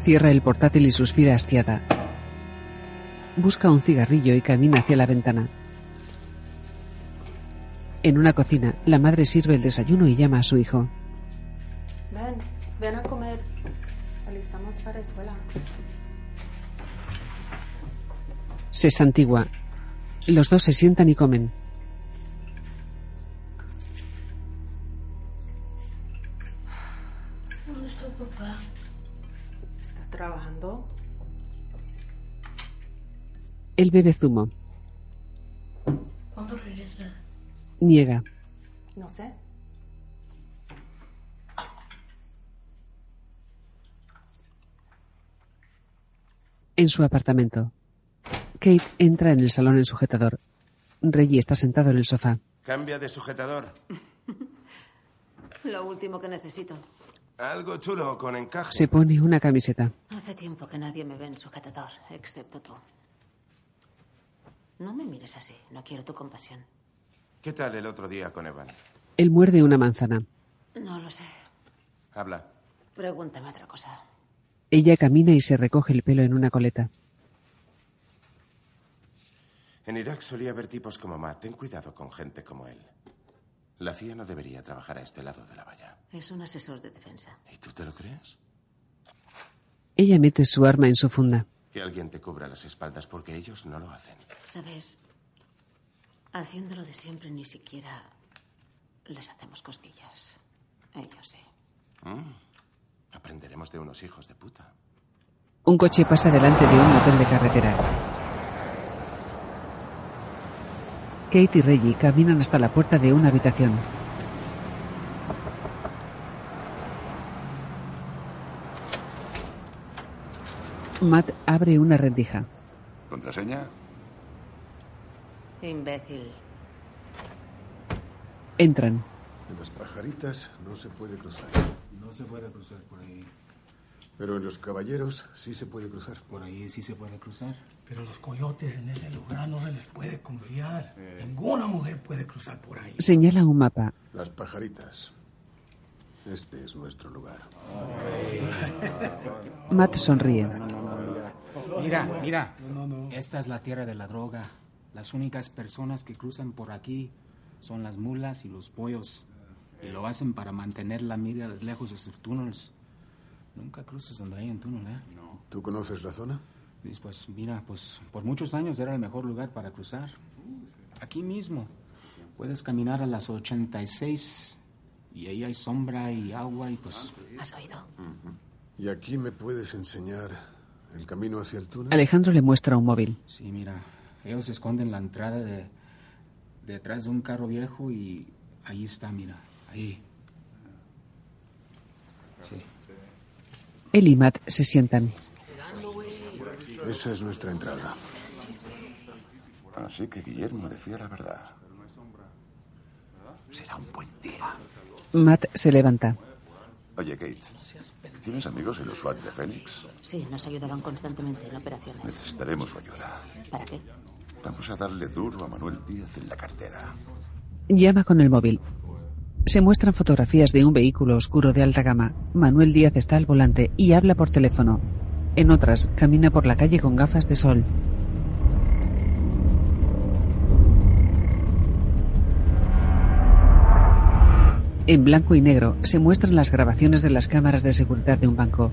Speaker 1: Cierra el portátil y suspira hastiada. Busca un cigarrillo y camina hacia la ventana. En una cocina, la madre sirve el desayuno y llama a su hijo.
Speaker 23: Ven, ven a comer. Alistamos para escuela.
Speaker 1: Se santigua. Los dos se sientan y comen. Él bebe zumo.
Speaker 23: ¿Cuándo regresa?
Speaker 1: Niega.
Speaker 23: No sé.
Speaker 1: En su apartamento. Kate entra en el salón en sujetador. Reggie está sentado en el sofá.
Speaker 7: Cambia de sujetador.
Speaker 3: Lo último que necesito.
Speaker 7: Algo chulo con encaje.
Speaker 1: Se pone una camiseta.
Speaker 3: Hace tiempo que nadie me ve en sujetador, excepto tú. No me mires así. No quiero tu compasión.
Speaker 7: ¿Qué tal el otro día con Evan?
Speaker 1: Él muerde una manzana.
Speaker 3: No lo sé.
Speaker 7: Habla.
Speaker 3: Pregúntame otra cosa.
Speaker 1: Ella camina y se recoge el pelo en una coleta.
Speaker 7: En Irak solía haber tipos como Matt. Ten cuidado con gente como él. La CIA no debería trabajar a este lado de la valla.
Speaker 3: Es un asesor de defensa.
Speaker 7: ¿Y tú te lo crees?
Speaker 1: Ella mete su arma en su funda.
Speaker 7: Que alguien te cubra las espaldas porque ellos no lo hacen.
Speaker 3: ¿Sabes? Haciéndolo de siempre ni siquiera les hacemos cosquillas. Ellos sí.
Speaker 7: Mm. Aprenderemos de unos hijos de puta.
Speaker 1: Un coche pasa delante de un hotel de carretera. Kate y Reggie caminan hasta la puerta de una habitación. Matt abre una rendija.
Speaker 2: ¿Contraseña?
Speaker 3: Imbécil.
Speaker 1: Entran.
Speaker 12: En las pajaritas no se puede cruzar.
Speaker 21: No se puede cruzar por ahí.
Speaker 12: Pero en los caballeros sí se puede cruzar.
Speaker 21: Por ahí sí se puede cruzar.
Speaker 24: Pero los coyotes en ese lugar no se les puede confiar. Ninguna mujer puede cruzar por ahí.
Speaker 1: Señala un mapa.
Speaker 12: Las pajaritas. Este es nuestro lugar.
Speaker 1: Matt sonríe.
Speaker 21: Mira, mira. Esta es la tierra de la droga. Las únicas personas que cruzan por aquí son las mulas y los pollos. Y lo hacen para mantener la mira lejos de sus túneles. Nunca cruces donde hay un túnel, ¿eh?
Speaker 12: ¿Tú conoces la zona?
Speaker 21: Pues, pues mira, pues por muchos años era el mejor lugar para cruzar. Aquí mismo. Puedes caminar a las 86 y ahí hay sombra y agua y pues...
Speaker 3: ¿Has oído?
Speaker 12: ¿Y aquí me puedes enseñar el camino hacia el túnel?
Speaker 1: Alejandro le muestra un móvil.
Speaker 21: Sí, mira, ellos esconden la entrada de detrás de un carro viejo y ahí está, mira, ahí. Sí.
Speaker 1: Él y Matt se sientan.
Speaker 12: Esa es nuestra entrada.
Speaker 2: Así que Guillermo decía la verdad. Será un buen.
Speaker 1: Matt se levanta.
Speaker 2: Oye, Kate, ¿tienes amigos en los SWAT de Phoenix?
Speaker 3: Sí, nos ayudaban constantemente en operaciones.
Speaker 2: Necesitaremos su ayuda.
Speaker 3: ¿Para qué?
Speaker 2: Vamos a darle duro a Manuel Díaz en la cartera.
Speaker 1: Llama con el móvil. Se muestran fotografías de un vehículo oscuro de alta gama. Manuel Díaz está al volante y habla por teléfono. En otras, camina por la calle con gafas de sol. En blanco y negro se muestran las grabaciones de las cámaras de seguridad de un banco.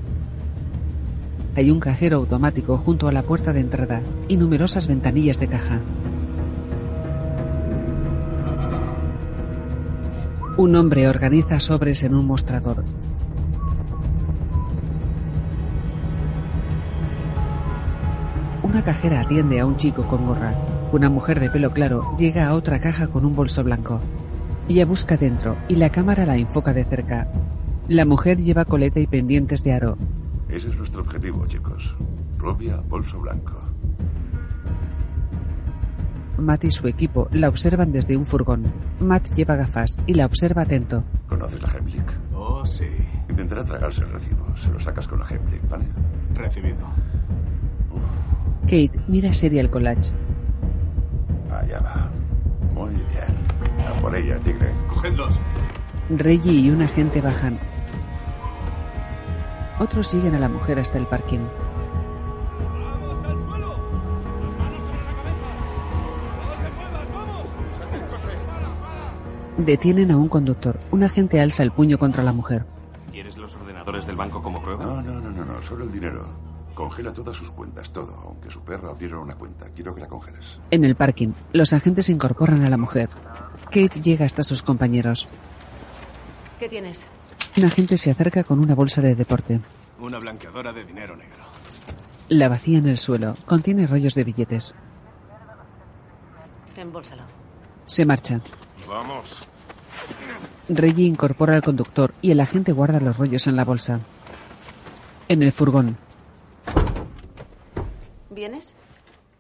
Speaker 1: Hay un cajero automático junto a la puerta de entrada y numerosas ventanillas de caja. Un hombre organiza sobres en un mostrador. Una cajera atiende a un chico con gorra. Una mujer de pelo claro llega a otra caja con un bolso blanco. Ella busca dentro y la cámara la enfoca de cerca. La mujer lleva coleta y pendientes de aro.
Speaker 2: Ese es nuestro objetivo, chicos. Rubia, bolso blanco.
Speaker 1: Matt y su equipo la observan desde un furgón. Matt lleva gafas y la observa atento.
Speaker 2: ¿Conoces la Heimlich?
Speaker 15: Oh, sí.
Speaker 2: Intentará tragarse el recibo. Se lo sacas con la Heimlich, ¿vale?
Speaker 15: Recibido.
Speaker 1: Kate mira Serial Collage.
Speaker 2: Allá va. Muy bien. A por ella, tigre.
Speaker 15: Cogedlos.
Speaker 1: Reggie y un agente bajan. Otros siguen a la mujer hasta el parking. Detienen a un conductor. Un agente alza el puño contra la mujer.
Speaker 18: ¿Quieres los ordenadores del banco como prueba?
Speaker 2: No, no, no, no, no. Solo el dinero. Congela todas sus cuentas, todo. Aunque su perro abriera una cuenta. Quiero que la congeles.
Speaker 1: En el parking, los agentes incorporan a la mujer. Kate llega hasta sus compañeros.
Speaker 3: ¿Qué tienes?
Speaker 1: Un agente se acerca con una bolsa de deporte.
Speaker 15: Una blanqueadora de dinero negro.
Speaker 1: La vacía en el suelo. Contiene rollos de billetes.
Speaker 3: Embólsalo.
Speaker 1: Se marcha.
Speaker 7: Vamos.
Speaker 1: Reggie incorpora al conductor y el agente guarda los rollos en la bolsa. En el furgón,
Speaker 3: ¿Vienes?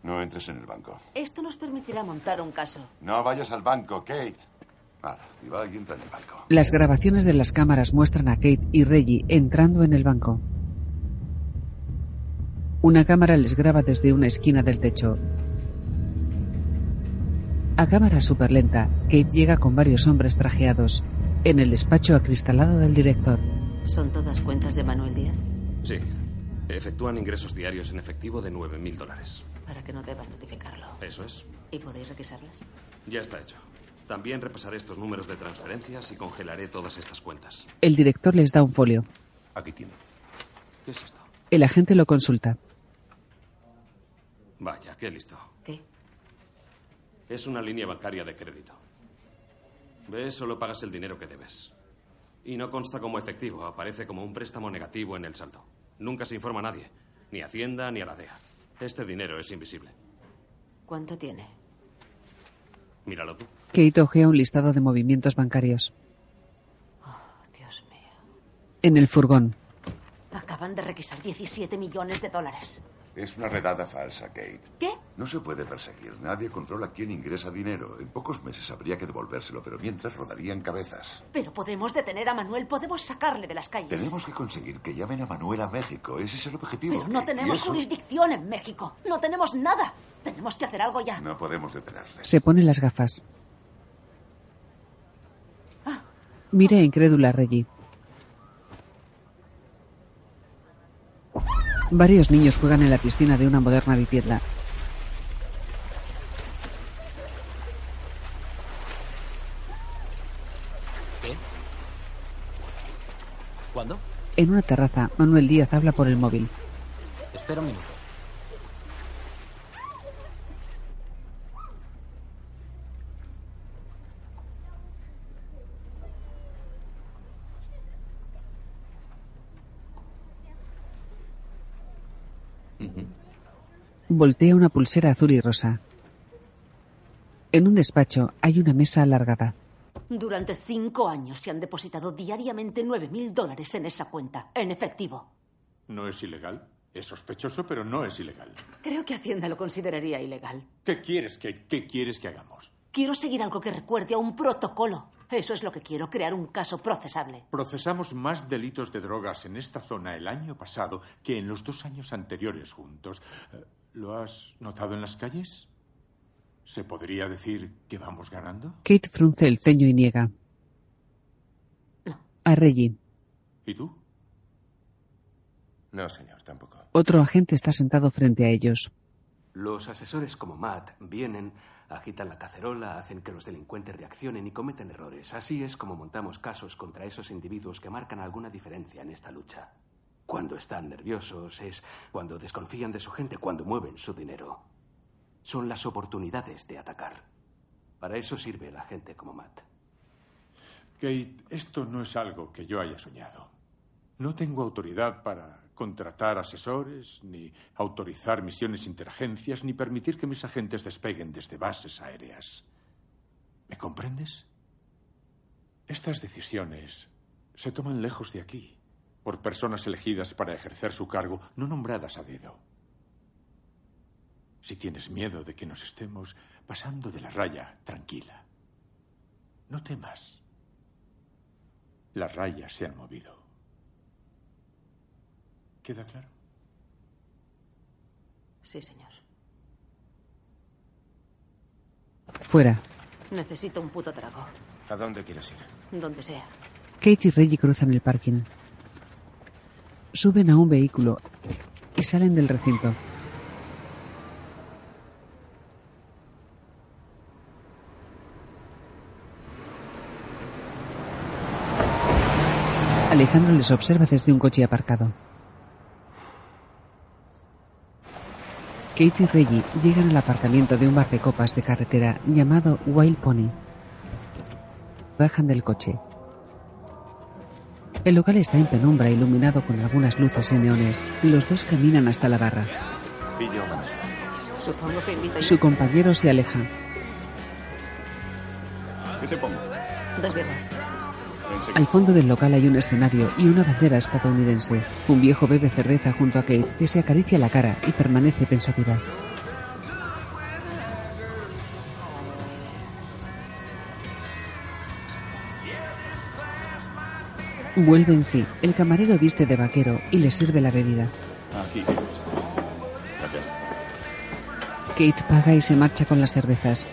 Speaker 2: No entres en el banco.
Speaker 3: Esto nos permitirá montar un caso.
Speaker 2: No vayas al banco, Kate. Ahora, y va y entra en el banco.
Speaker 1: Las grabaciones de las cámaras muestran a Kate y Reggie entrando en el banco. Una cámara les graba desde una esquina del techo. A cámara súper lenta, Kate llega con varios hombres trajeados. En el despacho acristalado del director.
Speaker 3: ¿Son todas cuentas de Manuel Díaz?
Speaker 25: Sí. Efectúan ingresos diarios en efectivo de 9.000 dólares.
Speaker 3: Para que no deban notificarlo.
Speaker 25: Eso es.
Speaker 3: ¿Y podéis requisarlas?
Speaker 25: Ya está hecho. También repasaré estos números de transferencias y congelaré todas estas cuentas.
Speaker 1: El director les da un folio.
Speaker 2: Aquí tiene.
Speaker 25: ¿Qué es esto?
Speaker 1: El agente lo consulta.
Speaker 25: Vaya, qué listo.
Speaker 3: ¿Qué?
Speaker 25: Es una línea bancaria de crédito. ¿Ves? Solo pagas el dinero que debes. Y no consta como efectivo, aparece como un préstamo negativo en el saldo. Nunca se informa a nadie, ni a Hacienda ni a la DEA. Este dinero es invisible.
Speaker 3: ¿Cuánto tiene?
Speaker 25: Míralo tú.
Speaker 1: Kate ojea un listado de movimientos bancarios.
Speaker 3: Dios mío.
Speaker 1: En el furgón,
Speaker 3: Acaban de requisar 17 millones de dólares.
Speaker 2: Es una redada falsa, Kate.
Speaker 3: ¿Qué?
Speaker 2: No se puede perseguir. Nadie controla quién ingresa dinero. En pocos meses habría que devolvérselo, pero mientras rodarían cabezas.
Speaker 3: Pero podemos detener a Manuel, podemos sacarle de las calles.
Speaker 2: Tenemos que conseguir que llamen a Manuel a México. Ese es el objetivo.
Speaker 3: Pero no
Speaker 2: Kate,
Speaker 3: tenemos
Speaker 2: eso
Speaker 3: jurisdicción en México. No tenemos nada. Tenemos que hacer algo ya.
Speaker 2: No podemos detenerle.
Speaker 1: se pone las gafas. Mira incrédula a Reggie. Varios niños juegan en la piscina de una moderna vivienda.
Speaker 22: ¿Qué? ¿Cuándo?
Speaker 1: En una terraza, Manuel Díaz habla por el móvil.
Speaker 22: Espera un minuto.
Speaker 1: Voltea una pulsera azul y rosa. En un despacho hay una mesa alargada.
Speaker 3: Durante cinco años se han depositado diariamente 9.000 dólares en esa cuenta, en efectivo.
Speaker 10: No es ilegal. Es sospechoso, pero no es ilegal.
Speaker 3: Creo que Hacienda lo consideraría ilegal.
Speaker 10: ¿Qué quieres que, qué quieres que hagamos?
Speaker 3: Quiero seguir algo que recuerde a un protocolo. Eso es lo que quiero, crear un caso procesable.
Speaker 10: Procesamos más delitos de drogas en esta zona el año pasado que en los dos años anteriores juntos. ¿Lo has notado en las calles? ¿Se podría decir que vamos ganando?
Speaker 1: Kate frunce el ceño y niega. A Reggie.
Speaker 10: ¿Y tú?
Speaker 7: No, señor, tampoco.
Speaker 1: Otro agente está sentado frente a ellos.
Speaker 26: Los asesores como Matt vienen, agitan la cacerola, hacen que los delincuentes reaccionen y cometen errores. Así es como montamos casos contra esos individuos que marcan alguna diferencia en esta lucha. Cuando están nerviosos es cuando desconfían de su gente, cuando mueven su dinero. Son las oportunidades de atacar. Para eso sirve la gente como Matt.
Speaker 10: Kate, esto no es algo que yo haya soñado. No tengo autoridad para contratar asesores, ni autorizar misiones interagencias, ni permitir que mis agentes despeguen desde bases aéreas. ¿Me comprendes? Estas decisiones se toman lejos de aquí, por personas elegidas para ejercer su cargo, no nombradas a dedo. Si tienes miedo de que nos estemos pasando de la raya, tranquila. No temas. Las rayas se han movido. ¿Queda claro?
Speaker 3: Sí, señor.
Speaker 1: Fuera,
Speaker 3: Necesito un puto trago.
Speaker 7: ¿A dónde quieres ir?
Speaker 3: Donde sea.
Speaker 1: Kate y Reggie cruzan el parking. Suben a un vehículo y salen del recinto. Alejandro les observa desde un coche aparcado. Kate y Reggie llegan al aparcamiento de un bar de copas de carretera llamado Wild Pony. Bajan del coche. El local está en penumbra, iluminado con algunas luces y neones. Los dos caminan hasta la barra.
Speaker 3: Supongo que invita
Speaker 1: Su compañero se aleja.
Speaker 2: ¿Qué te pongo?
Speaker 3: Dos birras.
Speaker 1: Al fondo del local hay un escenario y una bandera estadounidense. Un viejo bebe cerveza junto a Kate, que se acaricia la cara y permanece pensativa. Vuelve en sí. El camarero viste de vaquero y le sirve la bebida.
Speaker 6: Aquí tienes. Gracias.
Speaker 1: Kate paga y se marcha con las cervezas.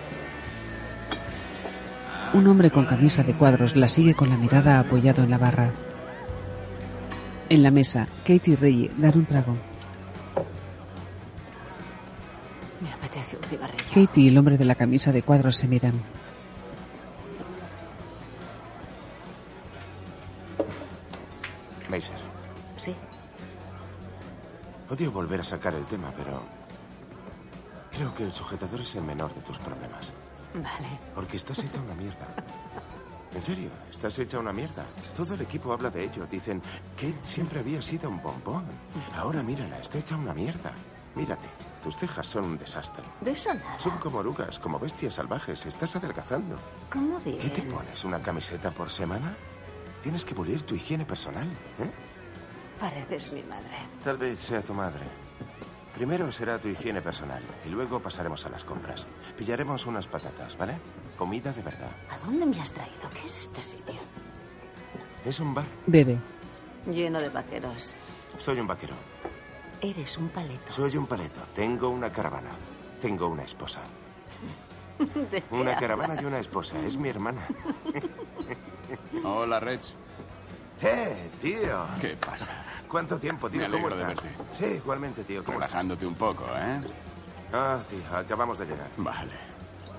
Speaker 1: Un hombre con camisa de cuadros la sigue con la mirada apoyado en la barra. En la mesa, Kate y Reggie dan un trago.
Speaker 3: Me apetece un cigarrillo.
Speaker 1: Kate y el hombre de la camisa de cuadros se miran.
Speaker 3: Sí.
Speaker 7: odio volver a sacar el tema, pero creo que el sujetador es el menor de tus problemas.
Speaker 3: Vale.
Speaker 7: Porque estás hecha una mierda. En serio, estás hecha una mierda. Todo el equipo habla de ello. Dicen, Kate siempre había sido un bombón. Ahora mírala, está hecha una mierda. Mírate, tus cejas son un desastre.
Speaker 3: De eso nada.
Speaker 7: Son como orugas, como bestias salvajes. Estás adelgazando.
Speaker 3: ¿Cómo bien?
Speaker 7: ¿Qué te pones? ¿Una camiseta por semana? Tienes que pulir tu higiene personal, ¿eh?
Speaker 3: Pareces mi madre.
Speaker 7: Tal vez sea tu madre. Primero será tu higiene personal y luego pasaremos a las compras. Pillaremos unas patatas, ¿vale? Comida de verdad.
Speaker 3: ¿A dónde me has traído? ¿Qué es este sitio?
Speaker 7: Es un bar.
Speaker 1: Bebe.
Speaker 3: Lleno de vaqueros.
Speaker 7: Soy un vaquero.
Speaker 3: Eres un paleto.
Speaker 7: Soy un paleto. Tengo una caravana. Tengo una esposa.
Speaker 3: ¿De qué
Speaker 7: Una caravana
Speaker 3: hablas?
Speaker 7: y una esposa. Es mi hermana.
Speaker 6: Hola, Reg.
Speaker 7: ¡Eh, tío!
Speaker 6: ¿Qué pasa?
Speaker 7: ¿Cuánto tiempo, tío?
Speaker 6: Me
Speaker 7: ¿Cómo
Speaker 6: alegro de verte.
Speaker 7: Sí, igualmente, tío. ¿Cómo
Speaker 6: Relajándote un poco, ¿eh?
Speaker 7: Ah, tío, acabamos de llegar.
Speaker 6: Vale.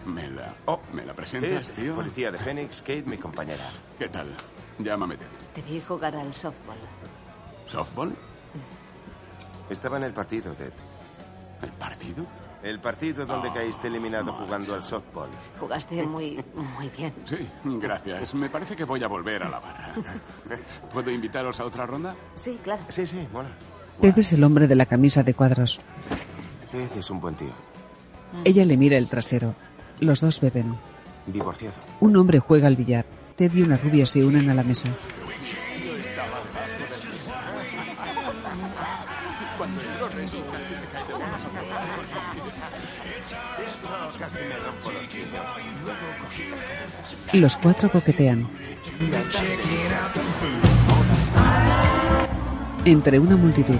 Speaker 6: ¿Me la, ¿me la
Speaker 7: Ted,
Speaker 6: presentas, tío?
Speaker 7: Policía de Phoenix, Kate, mi compañera.
Speaker 6: ¿Qué tal? Llámame Ted.
Speaker 3: Te vi jugar al softball.
Speaker 6: ¿Softball?
Speaker 7: Estaba en el partido, Ted.
Speaker 6: ¿El partido?
Speaker 7: El partido donde
Speaker 6: Oh,
Speaker 7: caíste eliminado jugando al softball.
Speaker 3: Jugaste muy, muy bien.
Speaker 6: Sí, gracias. Me parece que voy a volver a la barra. ¿Puedo invitaros a otra ronda?
Speaker 3: Sí, claro.
Speaker 7: Sí, sí, mola.
Speaker 1: Ted es el hombre de la camisa de cuadros.
Speaker 7: Ted es un buen tío.
Speaker 1: Ella le mira el trasero. Los dos beben.
Speaker 7: Divorciado.
Speaker 1: Un hombre juega al billar. Ted y una rubia se unen a la mesa.
Speaker 7: Los
Speaker 1: cuatro coquetean. Entre una multitud,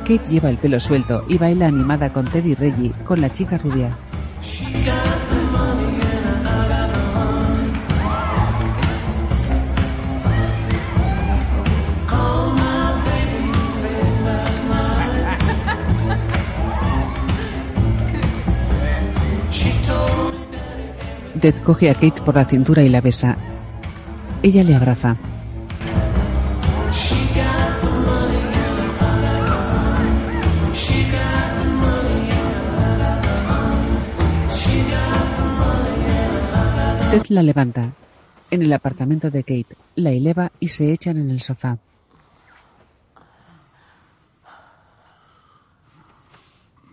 Speaker 1: Kate lleva el pelo suelto y baila animada con Ted y Reggie con la chica rubia. Ted coge a Kate por la cintura y la besa. Ella le abraza. Ted la levanta. En el apartamento de Kate, la eleva y se echan en el sofá.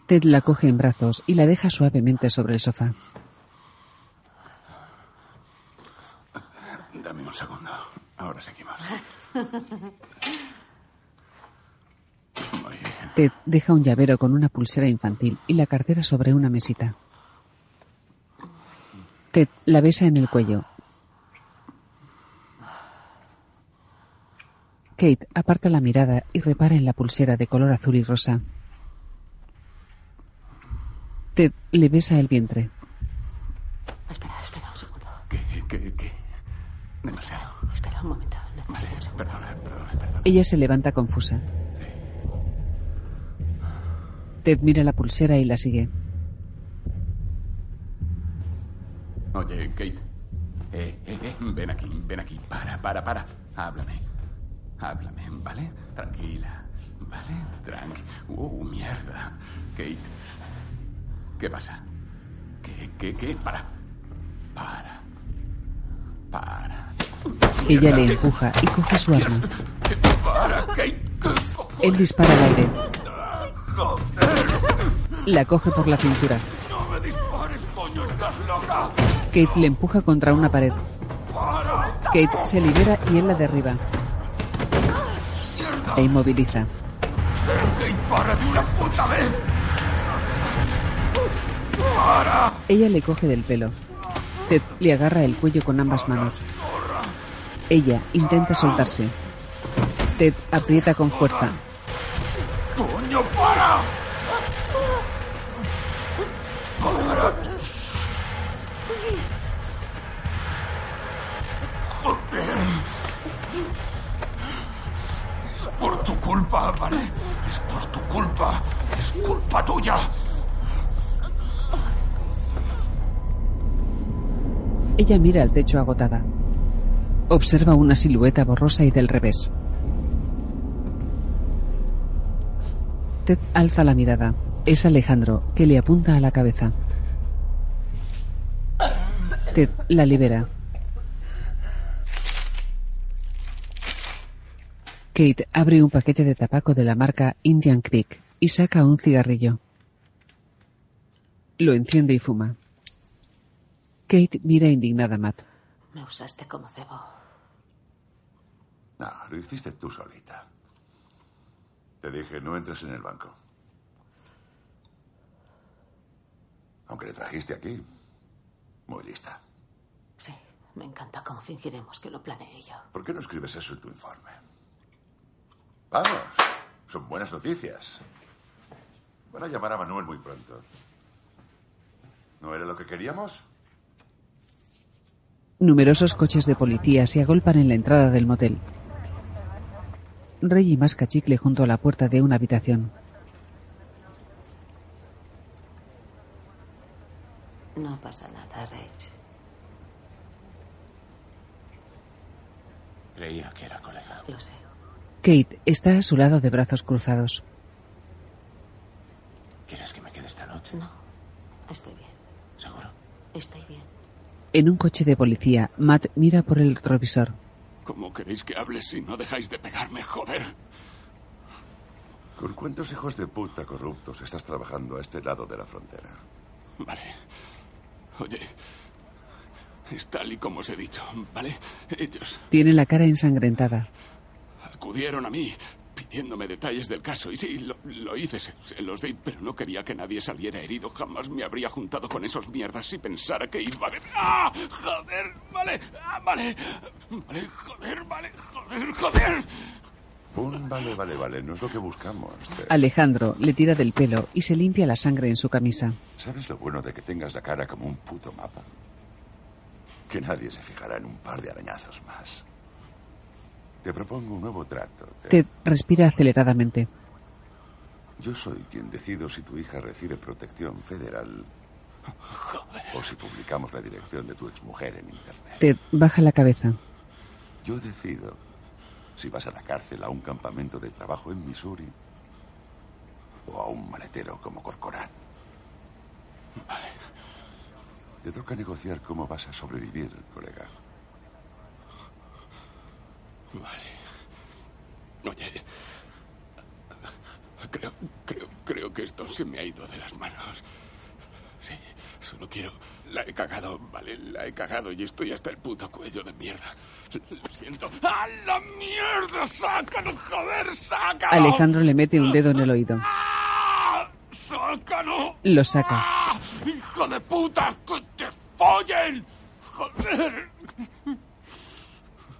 Speaker 1: Ted la coge en brazos y la deja suavemente sobre el sofá.
Speaker 6: Dame un segundo. Ahora seguimos. Muy bien.
Speaker 1: Ted deja un llavero con una pulsera infantil y la cartera sobre una mesita. Ted la besa en el cuello. Kate aparta la mirada y repara en la pulsera de color azul y rosa. Ted le besa el vientre.
Speaker 3: Espera, espera un segundo.
Speaker 6: ¿Qué, qué, qué? Demasiado.
Speaker 3: Espera un momento. Necesito un segundo.
Speaker 6: Perdona, perdona, perdona.
Speaker 1: Ella se levanta confusa. Ted mira la pulsera y la sigue.
Speaker 6: Oye, Kate. Eh, eh, eh, ven aquí, ven aquí. Para, para, para. Háblame. Háblame, ¿vale? Tranquila. ¿Vale? Tranqui. Uh, mierda. Kate. ¿Qué pasa? ¿Qué, qué, qué? Para. Para.
Speaker 1: Ella le empuja y coge su arma.
Speaker 6: ¿qué- qué- Para, Kate. ¿Qué
Speaker 1: Él dispara al aire. La coge por la cintura.
Speaker 6: No me dispares. Estás loca.
Speaker 1: Kate le empuja contra una pared. Kate se libera y él la derriba. E inmoviliza. Ella le coge del pelo. Ted le agarra el cuello con ambas manos. Ella intenta soltarse. Ted aprieta con fuerza.
Speaker 6: ¡Coño, para! ¡Para! ¡Joder! Es por tu culpa, ¿vale? Es por tu culpa. Es culpa tuya.
Speaker 1: Ella mira al techo agotada. Observa una silueta borrosa y del revés. Ted alza la mirada. Es Alejandro, que le apunta a la cabeza. Ted la libera. Kate abre un paquete de tabaco de la marca Indian Creek y saca un cigarrillo. Lo enciende y fuma. Kate mira indignada a Matt.
Speaker 3: Me usaste como cebo.
Speaker 2: No, lo hiciste tú solita. Te dije, no entres en el banco. Aunque le trajiste aquí. Muy lista.
Speaker 3: Sí, me encanta cómo fingiremos que lo planeé yo.
Speaker 2: ¿Por qué no escribes eso en tu informe? Vamos, son buenas noticias. Van a llamar a Manuel muy pronto. ¿No era lo que queríamos?
Speaker 1: Numerosos coches de policía se agolpan en la entrada del motel. Reggie masca chicle junto a la puerta de una habitación.
Speaker 3: No pasa nada, Rach.
Speaker 7: Creía que era colega.
Speaker 3: Lo sé.
Speaker 1: Kate está a su lado de brazos cruzados.
Speaker 7: ¿Quieres que me quede esta noche?
Speaker 3: No, estoy bien.
Speaker 7: ¿Seguro?
Speaker 3: Estoy bien.
Speaker 1: En un coche de policía, Matt mira por el retrovisor.
Speaker 6: ¿Cómo queréis que hable si no dejáis de pegarme, joder?
Speaker 2: ¿Con cuántos hijos de puta corruptos estás trabajando a este lado de la frontera?
Speaker 6: Vale. Oye, es tal y como os he dicho, ¿vale? Ellos
Speaker 1: Tiene la cara ensangrentada.
Speaker 6: acudieron a mí pidiéndome detalles del caso y sí, lo, lo hice, se, se los di, pero no quería que nadie saliera herido. Jamás me habría juntado con esos mierdas si pensara que iba a... ¡Ah! ¡Joder! Vale, ah, vale, vale, joder, vale, joder, joder.
Speaker 2: Un vale, vale, vale, no es lo que buscamos. Ted.
Speaker 1: Alejandro le tira del pelo y se limpia la sangre en su camisa.
Speaker 2: ¿Sabes lo bueno de que tengas la cara como un puto mapa? Que nadie se fijará en un par de arañazos más. Te propongo un nuevo trato. Ted.
Speaker 1: Respira aceleradamente.
Speaker 2: Yo soy quien decido si tu hija recibe protección federal o si publicamos la dirección de tu exmujer en Internet.
Speaker 1: Ted baja la cabeza.
Speaker 2: Yo decido si vas a la cárcel a un campamento de trabajo en Missouri o a un maletero como Corcoran.
Speaker 6: Vale.
Speaker 2: Te toca negociar cómo vas a sobrevivir, colega.
Speaker 6: Vale. Oye, creo, creo, creo que esto se me ha ido de las manos. Sí, solo quiero... La he cagado, vale, la he cagado y estoy hasta el puto cuello de mierda. Lo siento. ¡A la mierda! ¡Sácalo, joder! ¡Sácalo!
Speaker 1: Alejandro le mete un dedo en el oído.
Speaker 6: ¡Sácalo!
Speaker 1: Lo saca.
Speaker 6: ¡Ah! ¡Hijo de puta! ¡Que te follen! ¡Joder!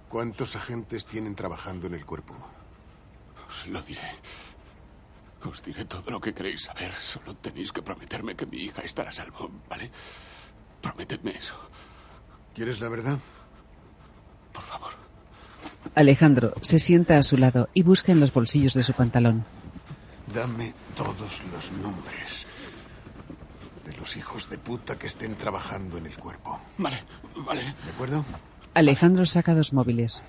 Speaker 12: ¿Cuántos agentes tienen trabajando en el cuerpo?
Speaker 6: Os lo diré. Os diré todo lo que queréis saber. Solo tenéis que prometerme que mi hija estará a salvo, ¿vale? Prometedme eso.
Speaker 12: ¿Quieres la verdad?
Speaker 6: Por favor.
Speaker 1: Alejandro se sienta a su lado y busca en los bolsillos de su pantalón.
Speaker 12: Dame todos los nombres de los hijos de puta que estén trabajando en el cuerpo.
Speaker 6: Vale, vale.
Speaker 12: ¿De acuerdo?
Speaker 1: Alejandro saca dos móviles.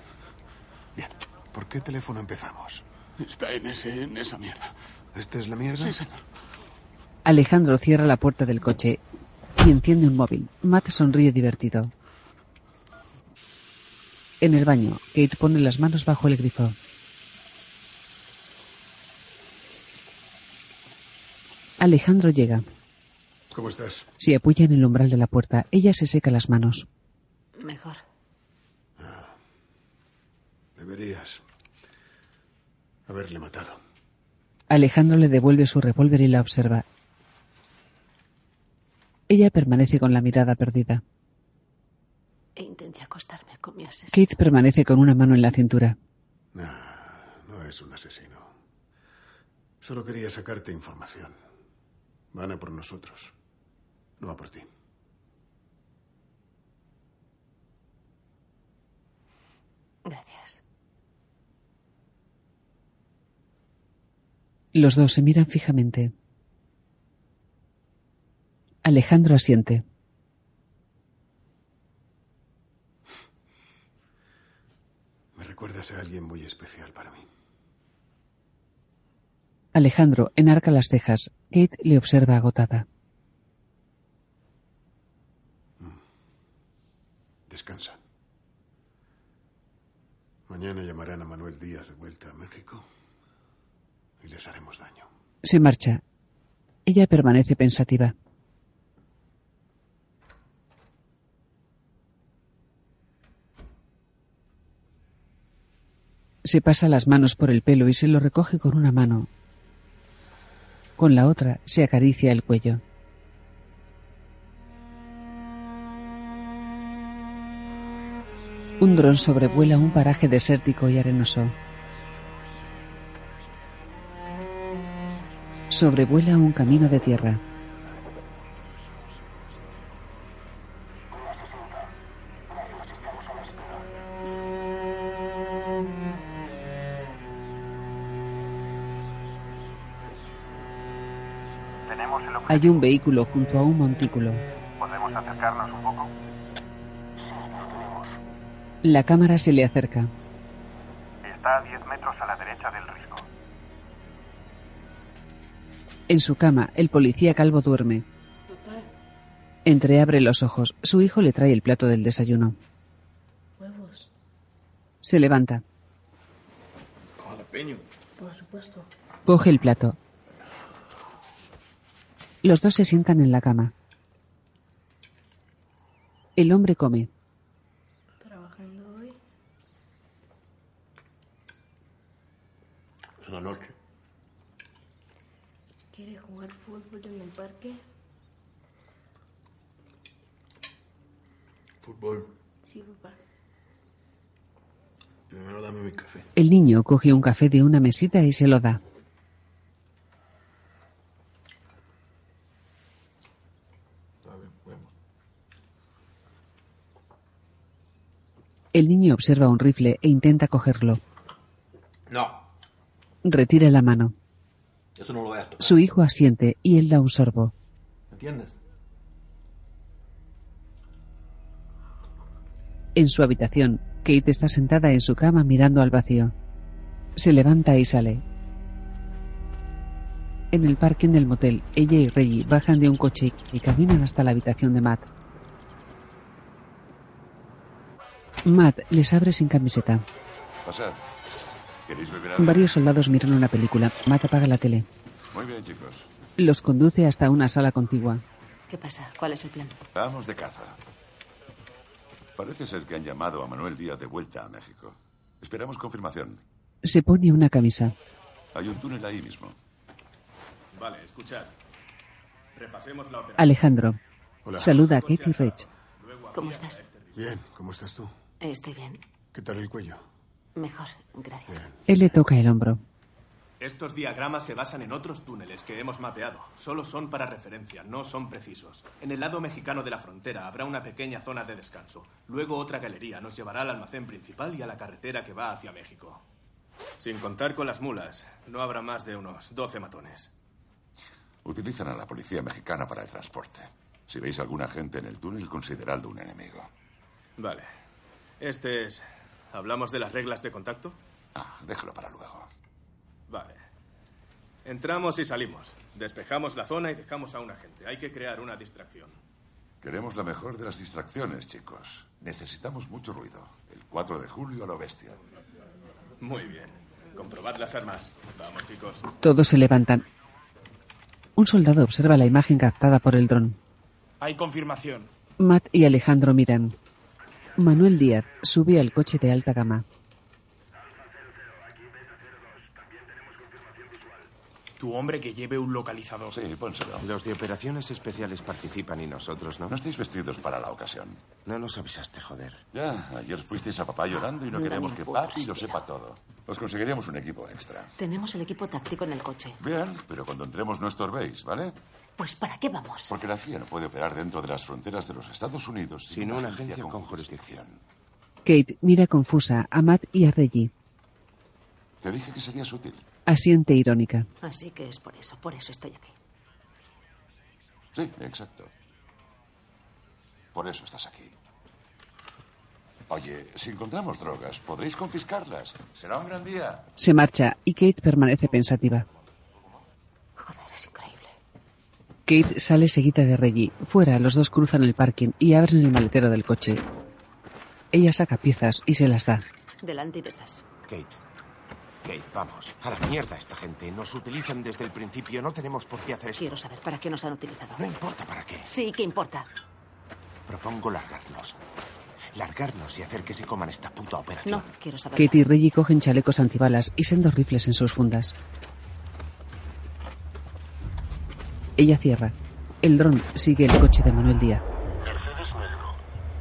Speaker 12: ¿Por qué teléfono empezamos?
Speaker 6: Está en, ese, en esa mierda.
Speaker 12: ¿Esta es la mierda?
Speaker 6: Sí, señor.
Speaker 1: Alejandro cierra la puerta del coche y enciende un móvil. Matt sonríe divertido. En el baño, Kate pone las manos bajo el grifo. Alejandro llega.
Speaker 12: ¿Cómo estás?
Speaker 1: Se apoya en el umbral de la puerta. Ella se seca las manos.
Speaker 3: Mejor.
Speaker 12: Deberías haberle matado.
Speaker 1: Alejandro le devuelve su revólver y la observa. Ella permanece con la mirada perdida.
Speaker 3: E intenté acostarme con mi asesino.
Speaker 1: Kate permanece con una mano en la cintura.
Speaker 12: es un asesino. Solo quería sacarte información. Van a por nosotros, no a por ti.
Speaker 3: Gracias.
Speaker 1: Los dos se miran fijamente. Alejandro asiente.
Speaker 12: Me recuerdas a alguien muy especial para mí.
Speaker 1: Alejandro enarca las cejas. Kate le observa agotada.
Speaker 12: Descansa. Mañana llamarán a Manuel Díaz de vuelta a México haremos daño.
Speaker 1: Se marcha. Ella permanece pensativa. Se pasa las manos por el pelo y se lo recoge con una mano. Con la otra se acaricia el cuello. Un dron sobrevuela un paraje desértico y arenoso. Sobrevuela un camino de tierra.
Speaker 18: ¿Tenemos el
Speaker 1: Hay un vehículo junto a un montículo.
Speaker 18: ¿Podemos acercarnos un poco?
Speaker 1: La cámara se le acerca.
Speaker 18: Está a 10 metros a la derecha del
Speaker 1: En su cama, el policía calvo duerme. Entreabre los ojos. Su hijo le trae el plato del desayuno.
Speaker 23: Huevos.
Speaker 1: Se levanta.
Speaker 23: Jalapeño. Por supuesto.
Speaker 1: Coge el plato. Los dos se sientan en la cama. El hombre come.
Speaker 23: Trabajando hoy.
Speaker 12: En la noche.
Speaker 23: ¿Quiere jugar fútbol en el parque?
Speaker 12: Fútbol.
Speaker 23: Sí, papá.
Speaker 12: Primero dame mi café.
Speaker 1: El niño coge un café de una mesita y se lo da. El niño observa un rifle e intenta cogerlo.
Speaker 27: No,
Speaker 1: Retira la mano.
Speaker 27: Eso no lo veas tocar.
Speaker 1: Su hijo asiente y él da un sorbo.
Speaker 27: ¿Entiendes?
Speaker 1: En su habitación, Kate está sentada en su cama mirando al vacío. Se levanta y sale. En el parking del motel, ella y Reggie bajan de un coche y caminan hasta la habitación de Matt. Matt les abre sin camiseta.
Speaker 2: Pasad. ¿Queréis beber algo?
Speaker 1: Varios soldados miran una película. Matt apaga la tele.
Speaker 2: Muy bien, chicos.
Speaker 1: Los conduce hasta una sala contigua.
Speaker 3: ¿Qué pasa? ¿Cuál es el plan?
Speaker 2: Vamos de caza. Parece ser que han llamado a Manuel Díaz de vuelta a México. Esperamos confirmación.
Speaker 1: Se pone una camisa.
Speaker 2: Hay un túnel ahí mismo.
Speaker 15: Vale, escuchad. Repasemos la operación.
Speaker 1: Alejandro. Saluda a Kate y Rich.
Speaker 3: ¿Cómo estás?
Speaker 12: Bien, ¿cómo estás tú?
Speaker 3: Estoy bien.
Speaker 12: ¿Qué tal el cuello?
Speaker 3: Mejor, gracias.
Speaker 1: Él le toca el hombro.
Speaker 15: Estos diagramas se basan en otros túneles que hemos mapeado. Solo son para referencia, no son precisos. En el lado mexicano de la frontera habrá una pequeña zona de descanso. Luego otra galería nos llevará al almacén principal y a la carretera que va hacia México. Sin contar con las mulas, no habrá más de unos 12 matones.
Speaker 2: Utilizan a la policía mexicana para el transporte. Si veis alguna gente en el túnel, consideradlo un enemigo.
Speaker 15: Vale. Este es... ¿Hablamos de las reglas de contacto?
Speaker 2: Ah, déjalo para luego.
Speaker 15: Vale. Entramos y salimos. Despejamos la zona y dejamos a un agente. Hay que crear una distracción.
Speaker 2: Queremos la mejor de las distracciones, chicos. Necesitamos mucho ruido. El 4 de julio a lo bestia.
Speaker 15: Muy bien. Comprobad las armas. Vamos, chicos.
Speaker 1: Todos se levantan. Un soldado observa la imagen captada por el dron.
Speaker 27: Hay confirmación.
Speaker 1: Matt y Alejandro miran. Manuel Díaz sube al coche de alta gama.
Speaker 27: Tu hombre que lleve un localizador.
Speaker 2: Sí, pónselo.
Speaker 7: Los de operaciones especiales participan y nosotros no.
Speaker 2: No estáis vestidos para la ocasión.
Speaker 7: No nos avisaste, joder.
Speaker 2: Ya, ayer fuisteis a papá llorando y no
Speaker 3: No
Speaker 2: queremos que papi lo sepa todo. Os conseguiríamos un equipo extra.
Speaker 3: Tenemos el equipo táctico en el coche.
Speaker 2: Bien, pero cuando entremos no estorbéis, ¿vale?
Speaker 3: Pues ¿para qué vamos?
Speaker 2: Porque la CIA no puede operar dentro de las fronteras de los Estados Unidos
Speaker 7: Sino una agencia con jurisdicción.
Speaker 1: Kate mira confusa a Matt y a Reggie.
Speaker 2: Te dije que serías útil.
Speaker 1: Asiente irónica.
Speaker 3: Así que es por eso, por eso estoy aquí.
Speaker 2: Sí, exacto. Por eso estás aquí. Oye, si encontramos drogas, podréis confiscarlas. Será un gran día.
Speaker 1: Se marcha y Kate permanece pensativa.
Speaker 3: Joder, es increíble.
Speaker 1: Kate sale seguida de Reggie. Fuera, los dos cruzan el parking y abren el maletero del coche. Ella saca piezas y se las da.
Speaker 3: Delante y detrás.
Speaker 7: Kate. Kate, vamos. A la mierda esta gente. Nos utilizan desde el principio. No tenemos por qué hacer esto.
Speaker 3: Quiero saber para qué nos han utilizado.
Speaker 7: No importa para qué.
Speaker 3: Sí, ¿qué importa?
Speaker 7: Propongo largarnos. Largarnos y hacer que se coman esta puta operación.
Speaker 3: No, quiero saber.
Speaker 1: Kate y Reggie cogen chalecos antibalas y sendos rifles en sus fundas. Ella cierra. El dron sigue el coche de Manuel Díaz.
Speaker 28: Mercedes Negro.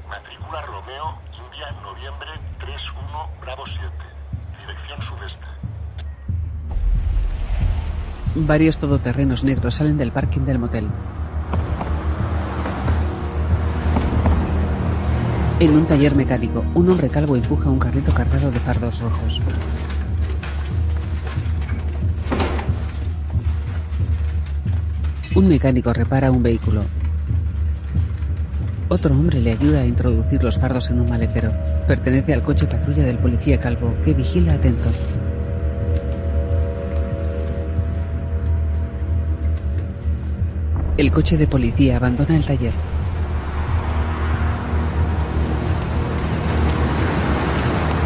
Speaker 28: Matrícula Romeo, India, noviembre 31, Bravo 7. Dirección sudeste.
Speaker 1: Varios todoterrenos negros salen del parking del motel. En un taller mecánico, un hombre calvo empuja un carrito cargado de fardos rojos. Un mecánico repara un vehículo. Otro hombre le ayuda a introducir los fardos en un maletero. Pertenece al coche patrulla del policía calvo, que vigila atento. El coche de policía abandona el taller.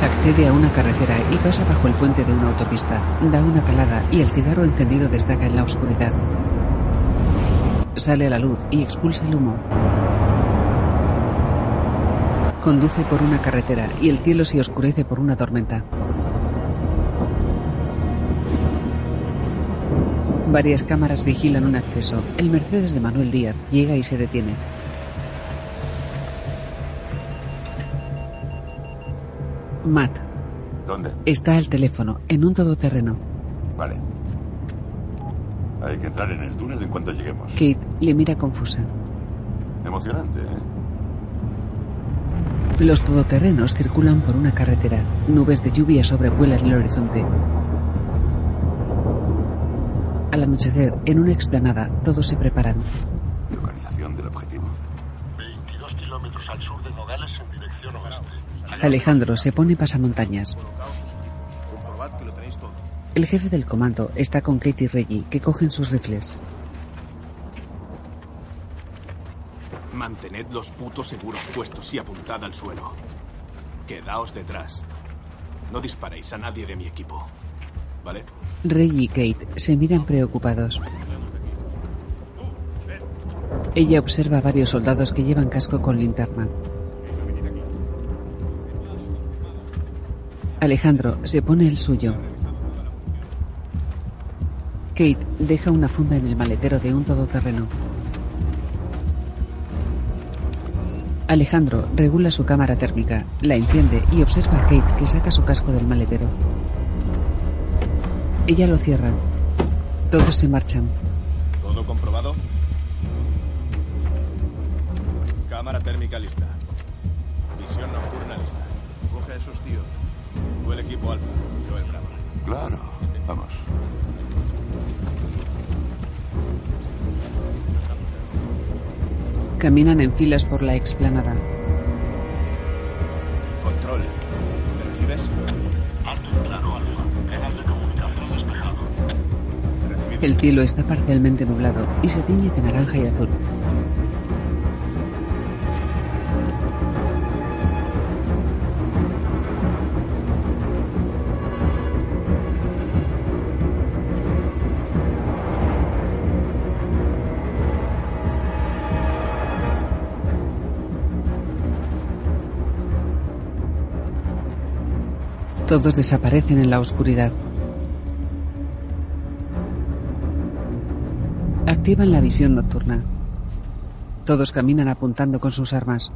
Speaker 1: Accede a una carretera y pasa bajo el puente de una autopista. Da una calada y el cigarro encendido destaca en la oscuridad. Sale a la luz y expulsa el humo. Conduce por una carretera y el cielo se oscurece por una tormenta. Varias cámaras vigilan un acceso. El Mercedes de Manuel Díaz llega y se detiene. Matt
Speaker 2: ¿Dónde?
Speaker 1: está al teléfono, en un todoterreno.
Speaker 2: Vale. Hay que entrar en el túnel en cuanto lleguemos.
Speaker 1: Kate le mira confusa.
Speaker 2: Emocionante, ¿eh?
Speaker 1: Los todoterrenos circulan por una carretera. Nubes de lluvia sobrevuelan el horizonte. Al anochecer, en una explanada, todos se preparan.
Speaker 2: Localización del objetivo.
Speaker 28: 22 kilómetros al sur de Nogales en dirección oeste.
Speaker 1: Alejandro se pone pasamontañas. El jefe del comando está con Kate y Reggie, que cogen sus rifles.
Speaker 15: Mantened los putos seguros puestos y apuntad al suelo. Quedaos detrás. No disparéis a nadie de mi equipo. ¿Vale?
Speaker 1: Reggie y Kate se miran preocupados. Ella observa a varios soldados que llevan casco con linterna. Alejandro se pone el suyo. Kate deja una funda en el maletero de un todoterreno. Alejandro regula su cámara térmica, la enciende y observa a Kate que saca su casco del maletero. Ella lo cierra. Todos se marchan.
Speaker 15: ¿Todo comprobado? Cámara térmica lista. Visión nocturna lista.
Speaker 20: Coge a esos tíos.
Speaker 15: Tú el equipo alfa, yo el bravo.
Speaker 2: Claro. Vamos.
Speaker 1: Caminan en filas por la explanada.
Speaker 15: Control. ¿Me recibes?
Speaker 28: Alto y claro, Alfa. Canal de comunicación despejado.
Speaker 1: El cielo está parcialmente nublado y se tiñe de naranja y azul. Todos desaparecen en la oscuridad. Activan la visión nocturna. Todos caminan apuntando con sus armas.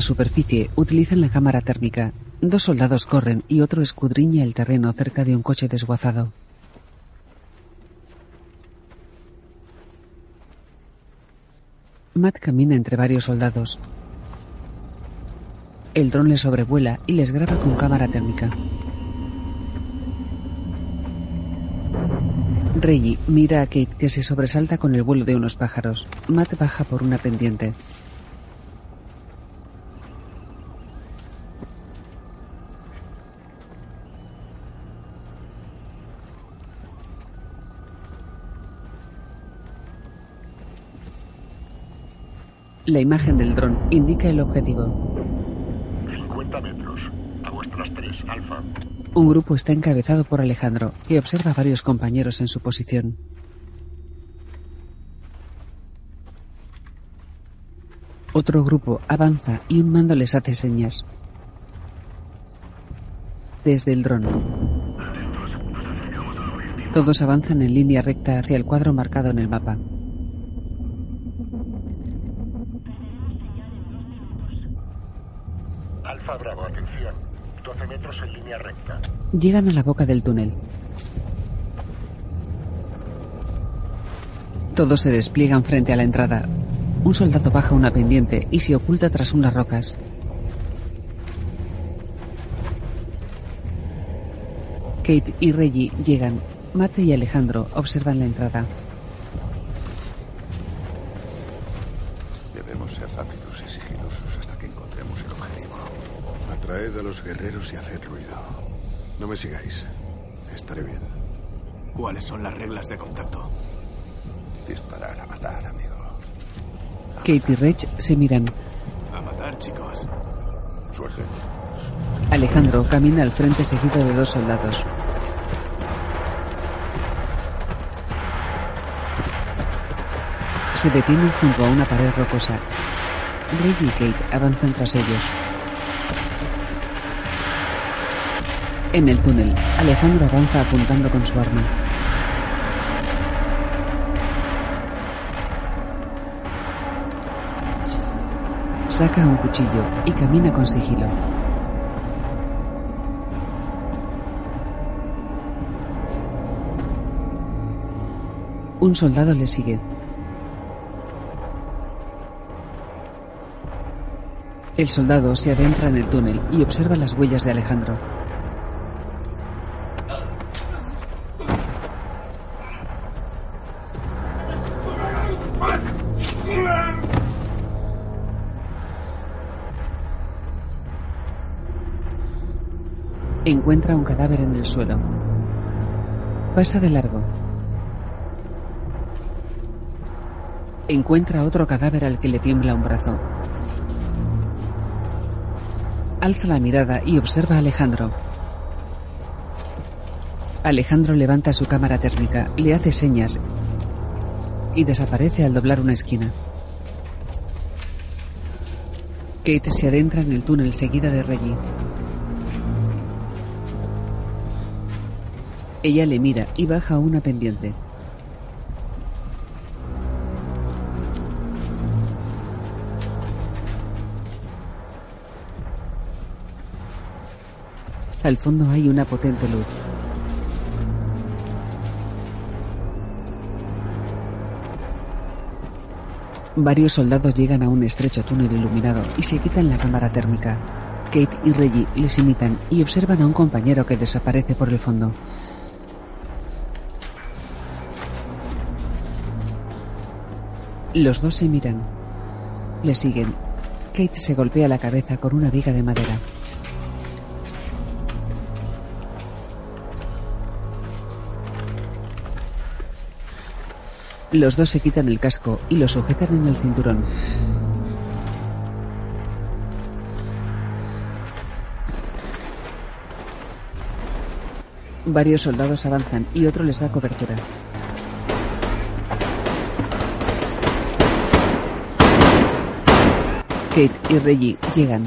Speaker 1: La superficie utilizan la cámara térmica. Dos soldados corren y otro escudriña el terreno cerca de un coche desguazado. Matt camina entre varios soldados. El dron les sobrevuela y les graba con cámara térmica. Reggie mira a Kate que se sobresalta con el vuelo de unos pájaros. Matt baja por una pendiente. La imagen del dron indica el objetivo.
Speaker 28: 50 metros. A vuestras tres, Alfa.
Speaker 1: Un grupo está encabezado por Alejandro, que observa a varios compañeros en su posición. Otro grupo avanza y un mando les hace señas. Desde el dron. Todos avanzan en línea recta hacia el cuadro marcado en el mapa.
Speaker 28: Bravo, atención. 12 metros en línea recta.
Speaker 1: Llegan a la boca del túnel. Todos se despliegan frente a la entrada. Un soldado baja una pendiente y se oculta tras unas rocas. Kate y Reggie llegan. Mate y Alejandro observan la entrada.
Speaker 12: Debemos ser rápidos y sigilosos hasta que encontremos el objetivo. Atraed a los guerreros y haced ruido. No me sigáis. Estaré bien.
Speaker 27: ¿Cuáles son las reglas de contacto?
Speaker 12: Disparar a matar, amigo.
Speaker 1: Kate y Reg se miran.
Speaker 27: A matar, chicos.
Speaker 12: Suerte.
Speaker 1: Alejandro camina al frente seguido de dos soldados. Se detienen junto a una pared rocosa. Reggie y Kate avanzan tras ellos. En el túnel, Alejandro avanza apuntando con su arma. Saca un cuchillo y camina con sigilo. Un soldado le sigue. El soldado se adentra en el túnel y observa las huellas de Alejandro. Un cadáver en el suelo. Pasa de largo. Encuentra otro cadáver al que le tiembla un brazo. Alza la mirada y observa a Alejandro. Alejandro levanta su cámara térmica, le hace señas y desaparece al doblar una esquina. Kate se adentra en el túnel seguida de Reggie. Ella le mira y baja una pendiente. Al fondo hay una potente luz. Varios soldados llegan a un estrecho túnel iluminado y se quitan la cámara térmica. Kate y Reggie les imitan y observan a un compañero que desaparece por el fondo. Los dos se miran. Le siguen. Kate se golpea la cabeza con una viga de madera. Los dos se quitan el casco y lo sujetan en el cinturón. Varios soldados avanzan y otro les da cobertura. Kate y Reggie llegan.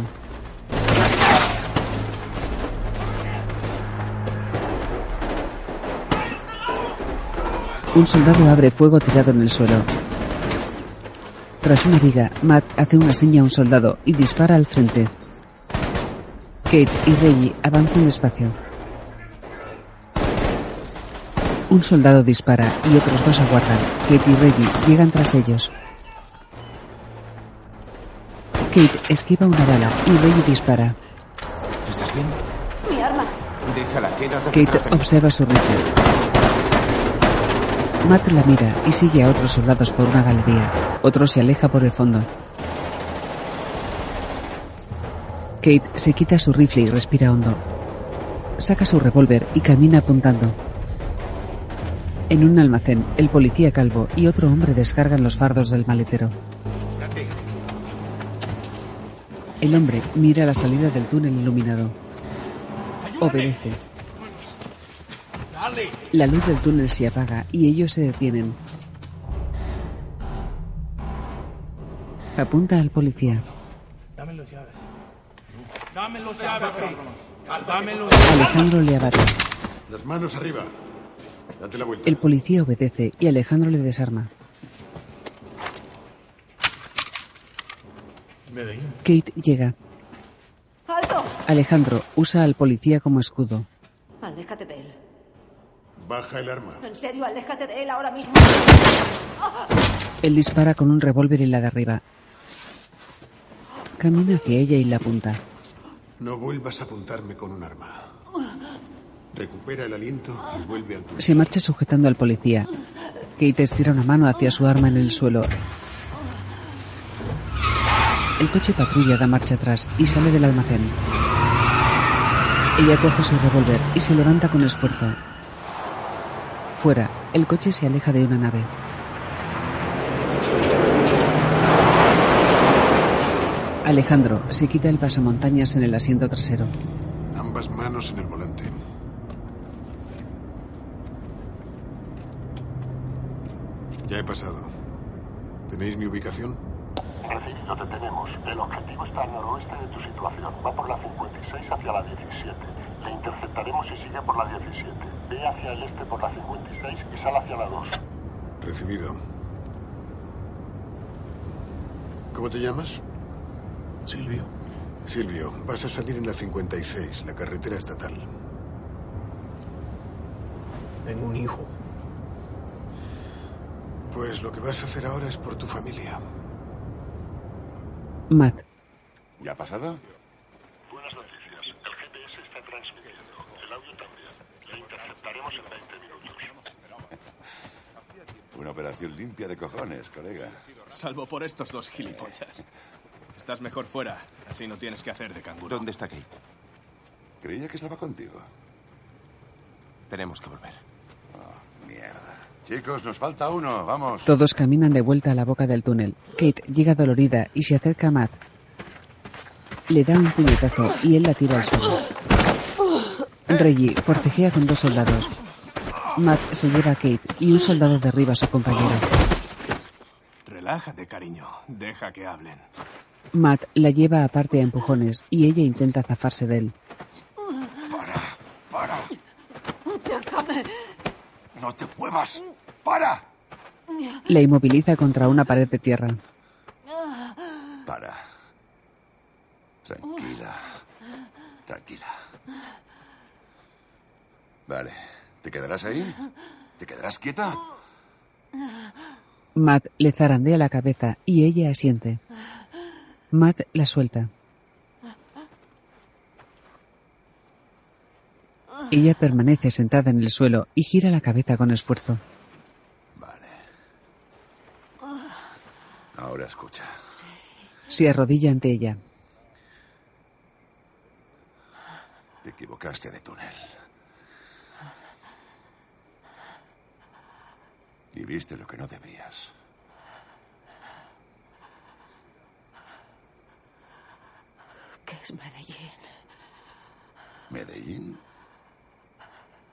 Speaker 1: Un soldado abre fuego tirado en el suelo. Tras una viga, Matt hace una seña a un soldado y dispara al frente. Kate y Reggie avanzan despacio. Un soldado dispara y otros dos aguardan. Kate y Reggie llegan tras ellos. Kate esquiva una bala y Reggie dispara.
Speaker 7: ¿Estás bien?
Speaker 23: Mi arma.
Speaker 7: Déjala, quédate
Speaker 1: Kate observa su rifle. Matt la mira y sigue a otros soldados por una galería. Otro se aleja por el fondo. Kate se quita su rifle y respira hondo. Saca su revólver y camina apuntando. En un almacén, el policía calvo y otro hombre descargan los fardos del maletero. El hombre mira la salida del túnel iluminado. Obedece. La luz del túnel se apaga y ellos se detienen. Apunta al policía.
Speaker 24: Dame los llaves. Dame los llaves, cabrón. Dame los
Speaker 1: Alejandro le abate.
Speaker 12: Las manos arriba. Date la vuelta.
Speaker 1: El policía obedece y Alejandro le desarma. Kate llega.
Speaker 23: ¡Alto!
Speaker 1: Alejandro usa al policía como escudo.
Speaker 23: Aléjate de él.
Speaker 12: Baja el arma.
Speaker 23: En serio, aléjate de él ahora mismo.
Speaker 1: Él dispara con un revólver y la derriba. Camina hacia ella y la apunta.
Speaker 12: No vuelvas a apuntarme con un arma. Recupera el aliento y vuelve al túnel.
Speaker 1: Se marcha sujetando al policía. Kate estira una mano hacia su arma en el suelo. El coche patrulla da marcha atrás y sale del almacén. Ella coge su revólver y se levanta con esfuerzo. Fuera, el coche se aleja de una nave. Alejandro se quita el pasamontañas en el asiento trasero.
Speaker 12: Ambas manos en el volante. Ya he pasado. ¿Tenéis mi ubicación?
Speaker 28: Recibido, te tenemos. El objetivo está al noroeste de tu situación. Va por la 56 hacia la 17. Le interceptaremos si sigue por la 17. Ve hacia el este por la 56 y sale hacia la 2.
Speaker 12: Recibido. ¿Cómo te llamas?
Speaker 24: Silvio.
Speaker 12: Silvio, vas a salir en la 56, la carretera estatal.
Speaker 24: Tengo un hijo.
Speaker 12: Pues lo que vas a hacer ahora es por tu familia.
Speaker 1: Matt,
Speaker 2: ¿Ya ha pasado?
Speaker 28: Buenas noticias. El GPS está transmitiendo. El audio también. Le interceptaremos en 20 minutos.
Speaker 2: Una operación limpia de cojones, colega.
Speaker 15: Salvo por estos dos gilipollas. Estás mejor fuera. Así no tienes que hacer de canguro.
Speaker 7: ¿Dónde está Kate?
Speaker 2: Creía que estaba contigo.
Speaker 7: Tenemos que volver.
Speaker 2: Mierda. Chicos, nos falta uno. Vamos.
Speaker 1: todos caminan de vuelta a la boca del túnel. Kate llega dolorida y se acerca a Matt. Le da un puñetazo y él la tira al suelo. Reggie forcejea con dos soldados. Matt se lleva a Kate y un soldado derriba a su compañero.
Speaker 15: Relájate, cariño. Deja que hablen.
Speaker 1: Matt la lleva aparte a empujones y ella intenta zafarse de él.
Speaker 2: ¡Para!
Speaker 23: Déjame.
Speaker 2: ¡No te muevas! ¡Para!
Speaker 1: La inmoviliza contra una pared de tierra.
Speaker 2: Para. Tranquila. Tranquila. Vale. ¿Te quedarás ahí? ¿Te quedarás quieta?
Speaker 1: Matt le zarandea la cabeza y ella asiente. Matt la suelta. Ella permanece sentada en el suelo y gira la cabeza con esfuerzo.
Speaker 2: Ahora escucha.
Speaker 1: Se arrodilla ante ella.
Speaker 2: Te equivocaste de túnel. Y viste lo que no debías.
Speaker 3: ¿Qué es Medellín?
Speaker 2: ¿Medellín?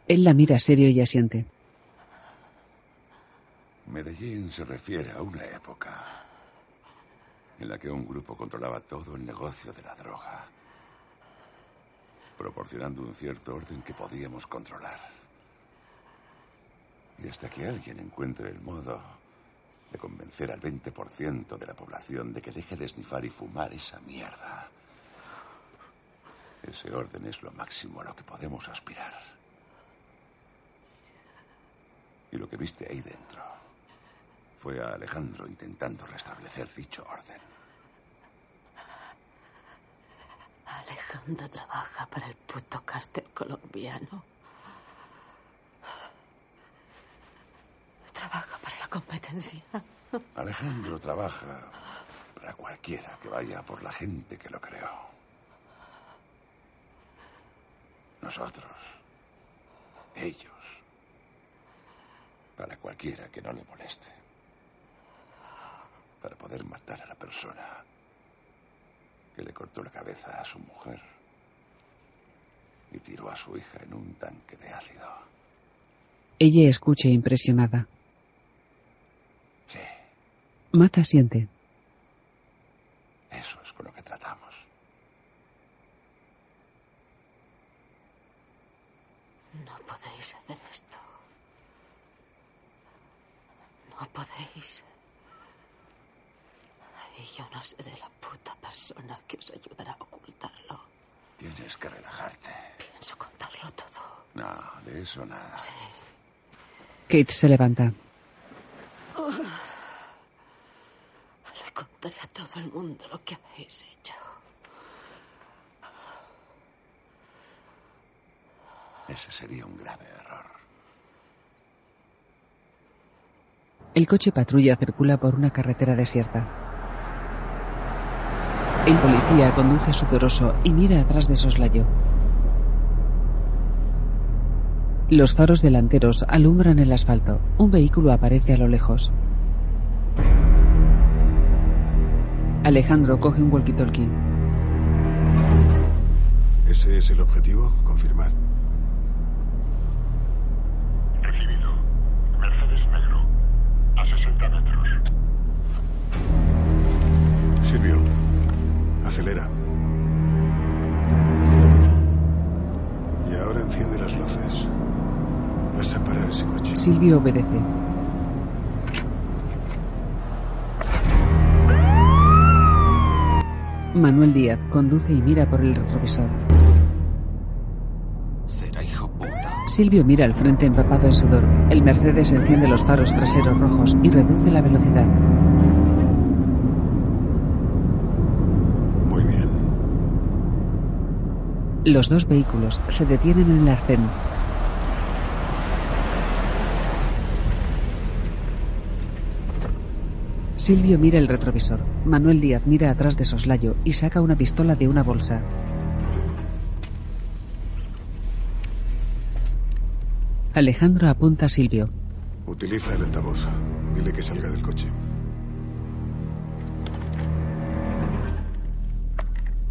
Speaker 1: Él la mira serio y asiente.
Speaker 2: Medellín se refiere a una época en la que un grupo controlaba todo el negocio de la droga, proporcionando un cierto orden que podíamos controlar. Y hasta que alguien encuentre el modo de convencer al 20% de la población de que deje de esnifar y fumar esa mierda, ese orden es lo máximo a lo que podemos aspirar. Y lo que viste ahí dentro fue a Alejandro intentando restablecer dicho orden.
Speaker 3: Alejandro trabaja para el puto cártel colombiano. Trabaja para la competencia.
Speaker 2: Alejandro trabaja para cualquiera que vaya por la gente que lo creó. Nosotros, ellos, para cualquiera que no le moleste, para poder matar a la persona que le cortó la cabeza a su mujer y tiró a su hija en un tanque de ácido.
Speaker 1: Ella escucha impresionada.
Speaker 2: Sí,
Speaker 1: Mata siente.
Speaker 2: eso es con lo que tratamos.
Speaker 3: No podéis hacer esto. No podéis. Y yo no seré la puta persona que os ayudará a ocultarlo.
Speaker 2: Tienes que relajarte.
Speaker 3: Pienso contarlo todo.
Speaker 2: No, de eso nada.
Speaker 1: Kate se levanta.
Speaker 3: Le contaré a todo el mundo lo que habéis hecho.
Speaker 2: Ese sería un grave error.
Speaker 1: El coche patrulla circula por una carretera desierta. El policía conduce sudoroso y mira atrás de soslayo. Los faros delanteros alumbran el asfalto. Un vehículo aparece a lo lejos. Alejandro coge un walkie-talkie.
Speaker 12: ¿Ese es el objetivo? Confirmad.
Speaker 28: Recibido. Mercedes negro. A 60 metros.
Speaker 12: Silvio, acelera. Y ahora enciende las luces. Vas a parar ese coche.
Speaker 1: Silvio obedece. Manuel Díaz conduce y mira por el retrovisor.
Speaker 29: Será hijo puta.
Speaker 1: Silvio mira al frente empapado en sudor. El Mercedes enciende los faros traseros rojos y reduce la velocidad. Los dos vehículos se detienen en el arcén. Silvio mira el retrovisor. Manuel Díaz mira atrás de soslayo y saca una pistola de una bolsa. Alejandro apunta a Silvio.
Speaker 12: Utiliza el altavoz. Dile que salga del coche.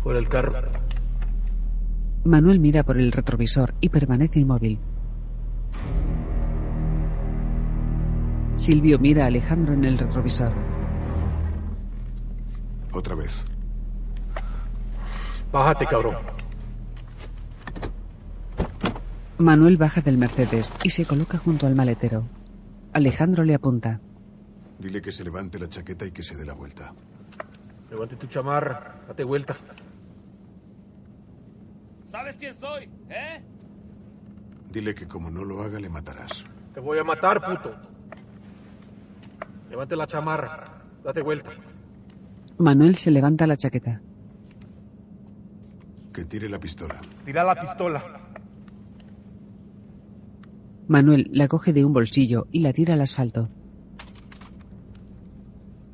Speaker 30: Fuera el carro.
Speaker 1: Manuel mira por el retrovisor y permanece inmóvil. Silvio mira a Alejandro en el retrovisor.
Speaker 12: Otra vez.
Speaker 30: Bájate, cabrón.
Speaker 1: Manuel baja del Mercedes y se coloca junto al maletero. Alejandro le apunta.
Speaker 12: Dile que se levante la chaqueta y que se dé la vuelta.
Speaker 30: Levante tu chamarra. Date vuelta.
Speaker 4: ¿Sabes quién soy? ¿Eh?
Speaker 12: Dile que como no lo haga, le matarás.
Speaker 30: Te voy a matar, puto. Levante la chamarra. Date vuelta.
Speaker 1: Manuel se levanta la chaqueta.
Speaker 12: Que tire la pistola.
Speaker 30: Tira la pistola.
Speaker 1: Manuel la coge de un bolsillo y la tira al asfalto.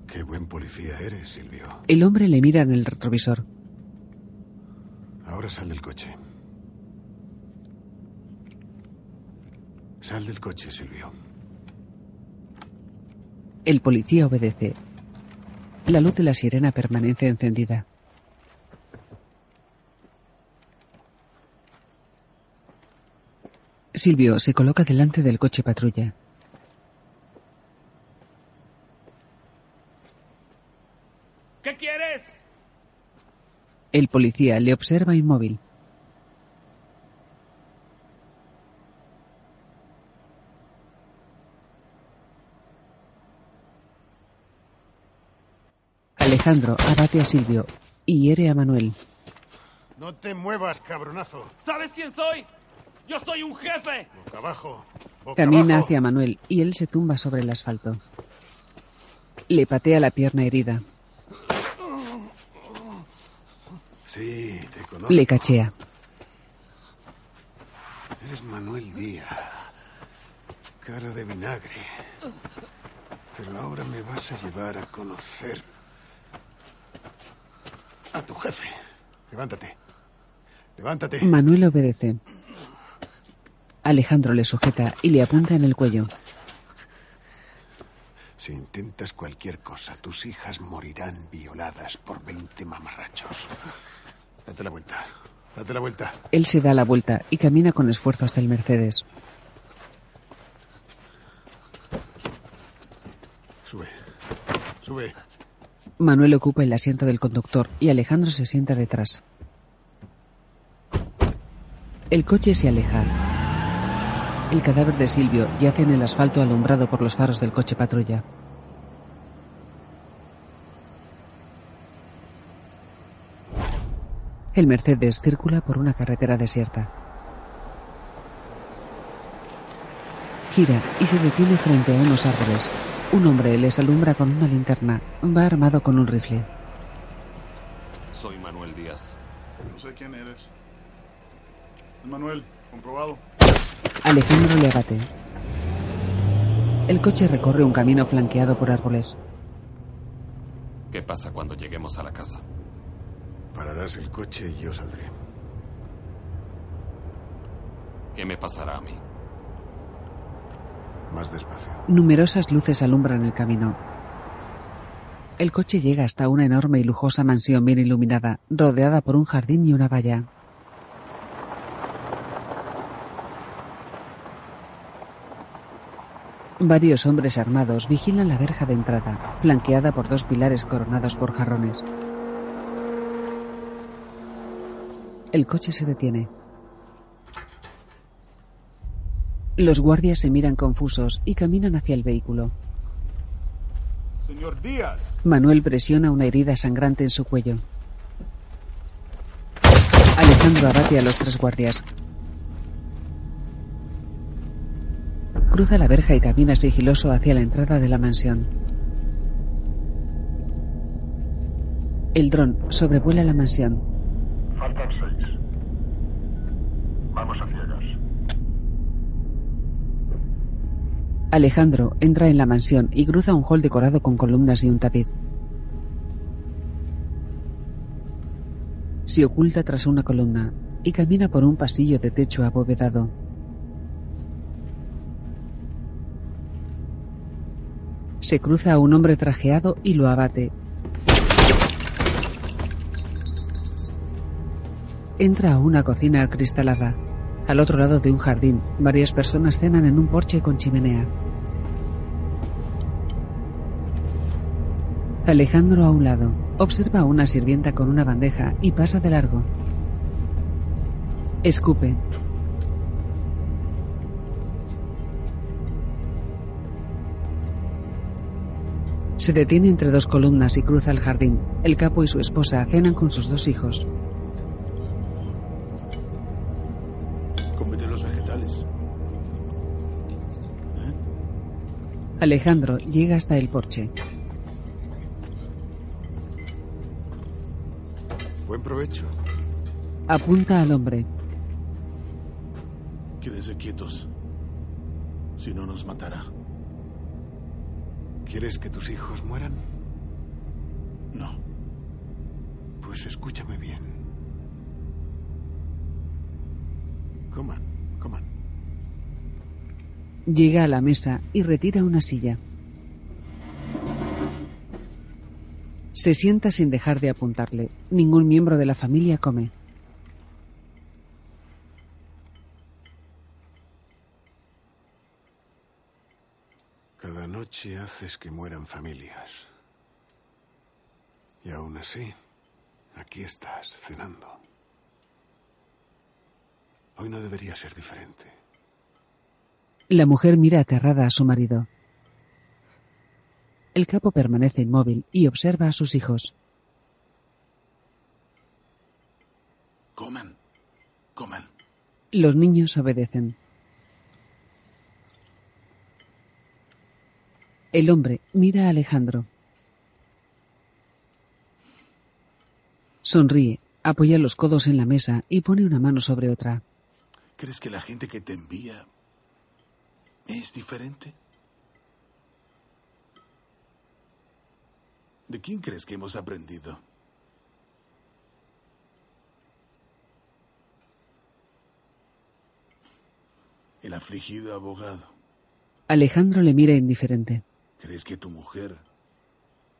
Speaker 12: Qué buen policía eres, Silvio.
Speaker 1: El hombre le mira en el retrovisor.
Speaker 12: Ahora sal del coche. Sal del coche, Silvio.
Speaker 1: El policía obedece. La luz de la sirena permanece encendida. Silvio se coloca delante del coche patrulla.
Speaker 6: ¿Qué quieres?
Speaker 1: El policía le observa inmóvil. Alejandro abate a Silvio y hiere a Manuel.
Speaker 12: No te muevas, cabronazo.
Speaker 6: ¿Sabes quién soy? Yo soy un jefe.
Speaker 12: Boca abajo. Boca
Speaker 1: Camina
Speaker 12: abajo.
Speaker 1: hacia Manuel y él se tumba sobre el asfalto. Le patea la pierna herida.
Speaker 12: Sí, te conozco.
Speaker 1: Le cachea.
Speaker 12: Eres Manuel Díaz. Cara de vinagre. Pero ahora me vas a llevar a conocer a tu jefe. Levántate. Levántate.
Speaker 1: Manuel obedece. Alejandro le sujeta y le apunta en el cuello.
Speaker 12: Si intentas cualquier cosa, tus hijas morirán violadas por 20 mamarrachos. Date la vuelta. Date la vuelta.
Speaker 1: Él se da la vuelta y camina con esfuerzo hasta el Mercedes.
Speaker 12: Sube. Sube.
Speaker 1: Manuel ocupa el asiento del conductor y Alejandro se sienta detrás. El coche se aleja. El cadáver de Silvio yace en el asfalto alumbrado por los faros del coche patrulla. El Mercedes circula por una carretera desierta. Gira y se detiene frente a unos árboles. Un hombre les alumbra con una linterna. Va armado con un rifle.
Speaker 27: Soy Manuel Díaz.
Speaker 31: No sé quién eres. Es Manuel, comprobado.
Speaker 1: Alejandro le abate. El coche recorre un camino flanqueado por árboles.
Speaker 25: ¿Qué pasa cuando lleguemos a la casa?
Speaker 12: Pararás el coche y yo saldré.
Speaker 25: ¿Qué me pasará a mí?
Speaker 12: Más despacio.
Speaker 1: Numerosas luces alumbran el camino. El coche llega hasta una enorme y lujosa mansión bien iluminada, rodeada por un jardín y una valla. Varios hombres armados vigilan la verja de entrada, flanqueada por dos pilares coronados por jarrones. El coche se detiene. Los guardias se miran confusos y caminan hacia el vehículo.
Speaker 31: Señor Díaz.
Speaker 1: Manuel presiona una herida sangrante en su cuello. Alejandro abate a los tres guardias. Cruza la verja y camina sigiloso hacia la entrada de la mansión. El dron sobrevuela la mansión.
Speaker 28: Faltan seis. Vamos a ciegas.
Speaker 1: Alejandro entra en la mansión y cruza un hall decorado con columnas y un tapiz. Se oculta tras una columna y camina por un pasillo de techo abovedado. Se cruza a un hombre trajeado y lo abate. Entra a una cocina acristalada. Al otro lado de un jardín, varias personas cenan en un porche con chimenea. Alejandro a un lado, observa a una sirvienta con una bandeja y pasa de largo. Escupe. Se detiene entre dos columnas y cruza el jardín. El capo y su esposa cenan con sus dos hijos.
Speaker 27: Cómete los vegetales.
Speaker 1: Alejandro llega hasta el porche.
Speaker 12: Buen provecho.
Speaker 1: Apunta al hombre.
Speaker 27: Quédense quietos. Si no, nos matará.
Speaker 12: ¿Quieres que tus hijos mueran?
Speaker 27: No.
Speaker 12: Pues escúchame bien. Coman, coman.
Speaker 1: Llega a la mesa y retira una silla. Se sienta sin dejar de apuntarle. Ningún miembro de la familia come.
Speaker 12: Noche haces que mueran familias. Y aún así, aquí estás, cenando. Hoy no debería ser diferente.
Speaker 1: La mujer mira aterrada a su marido. El capo permanece inmóvil y observa a sus hijos.
Speaker 27: Coman. Coman.
Speaker 1: Los niños obedecen. El hombre mira a Alejandro. Sonríe, apoya los codos en la mesa y pone una mano sobre otra.
Speaker 27: ¿Crees que la gente que te envía es diferente? ¿De quién crees que hemos aprendido? El afligido abogado.
Speaker 1: Alejandro le mira indiferente.
Speaker 27: ¿Crees que tu mujer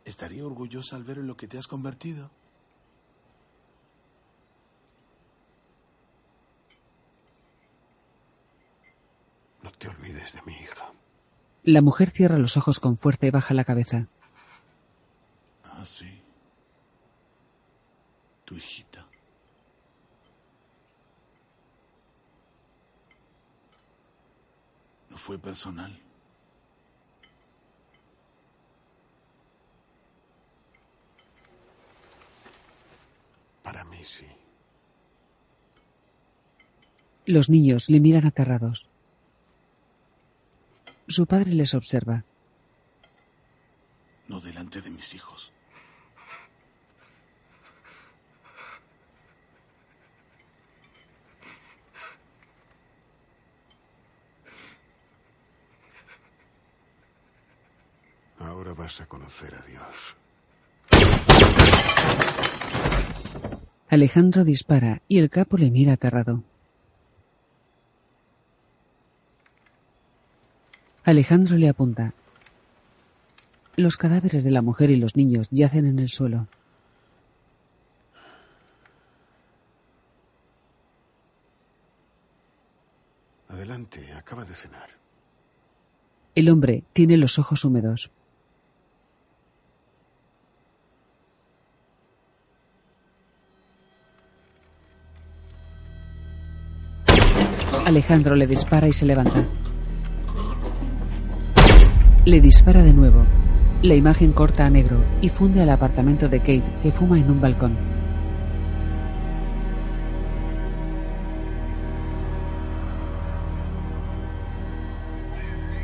Speaker 27: estaría orgullosa al ver en lo que te has convertido?
Speaker 12: No te olvides de mi hija.
Speaker 1: La mujer cierra los ojos con fuerza y baja la cabeza.
Speaker 27: Ah, sí. Tu hijita. No fue personal.
Speaker 12: Para mí sí.
Speaker 1: Los niños le miran aterrados. Su padre les observa.
Speaker 27: No delante de mis hijos.
Speaker 12: Ahora vas a conocer a Dios.
Speaker 1: Alejandro dispara y el capo le mira aterrado. Alejandro le apunta. Los cadáveres de la mujer y los niños yacen en el suelo.
Speaker 12: Adelante, acaba de cenar.
Speaker 1: El hombre tiene los ojos húmedos. Alejandro le dispara y se levanta. Le dispara de nuevo. La imagen corta a negro y funde al apartamento de Kate, que fuma en un balcón.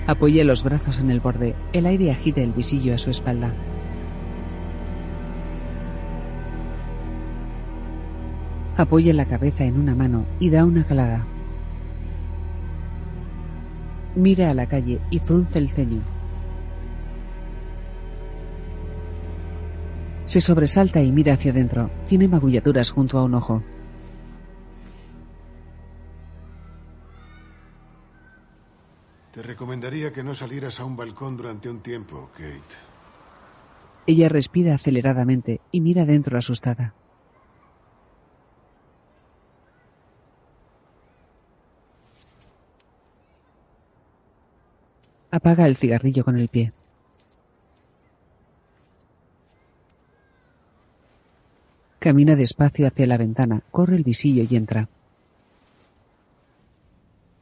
Speaker 1: Apoya los brazos en el borde. El aire agita el visillo a su espalda. Apoya la cabeza en una mano y da una calada. Mira a la calle y frunce el ceño. Se sobresalta y mira hacia adentro. Tiene magulladuras junto a un ojo.
Speaker 12: Te recomendaría que no salieras a un balcón durante un tiempo, Kate.
Speaker 1: Ella respira aceleradamente y mira dentro asustada. Apaga el cigarrillo con el pie. Camina despacio hacia la ventana, corre el visillo y entra.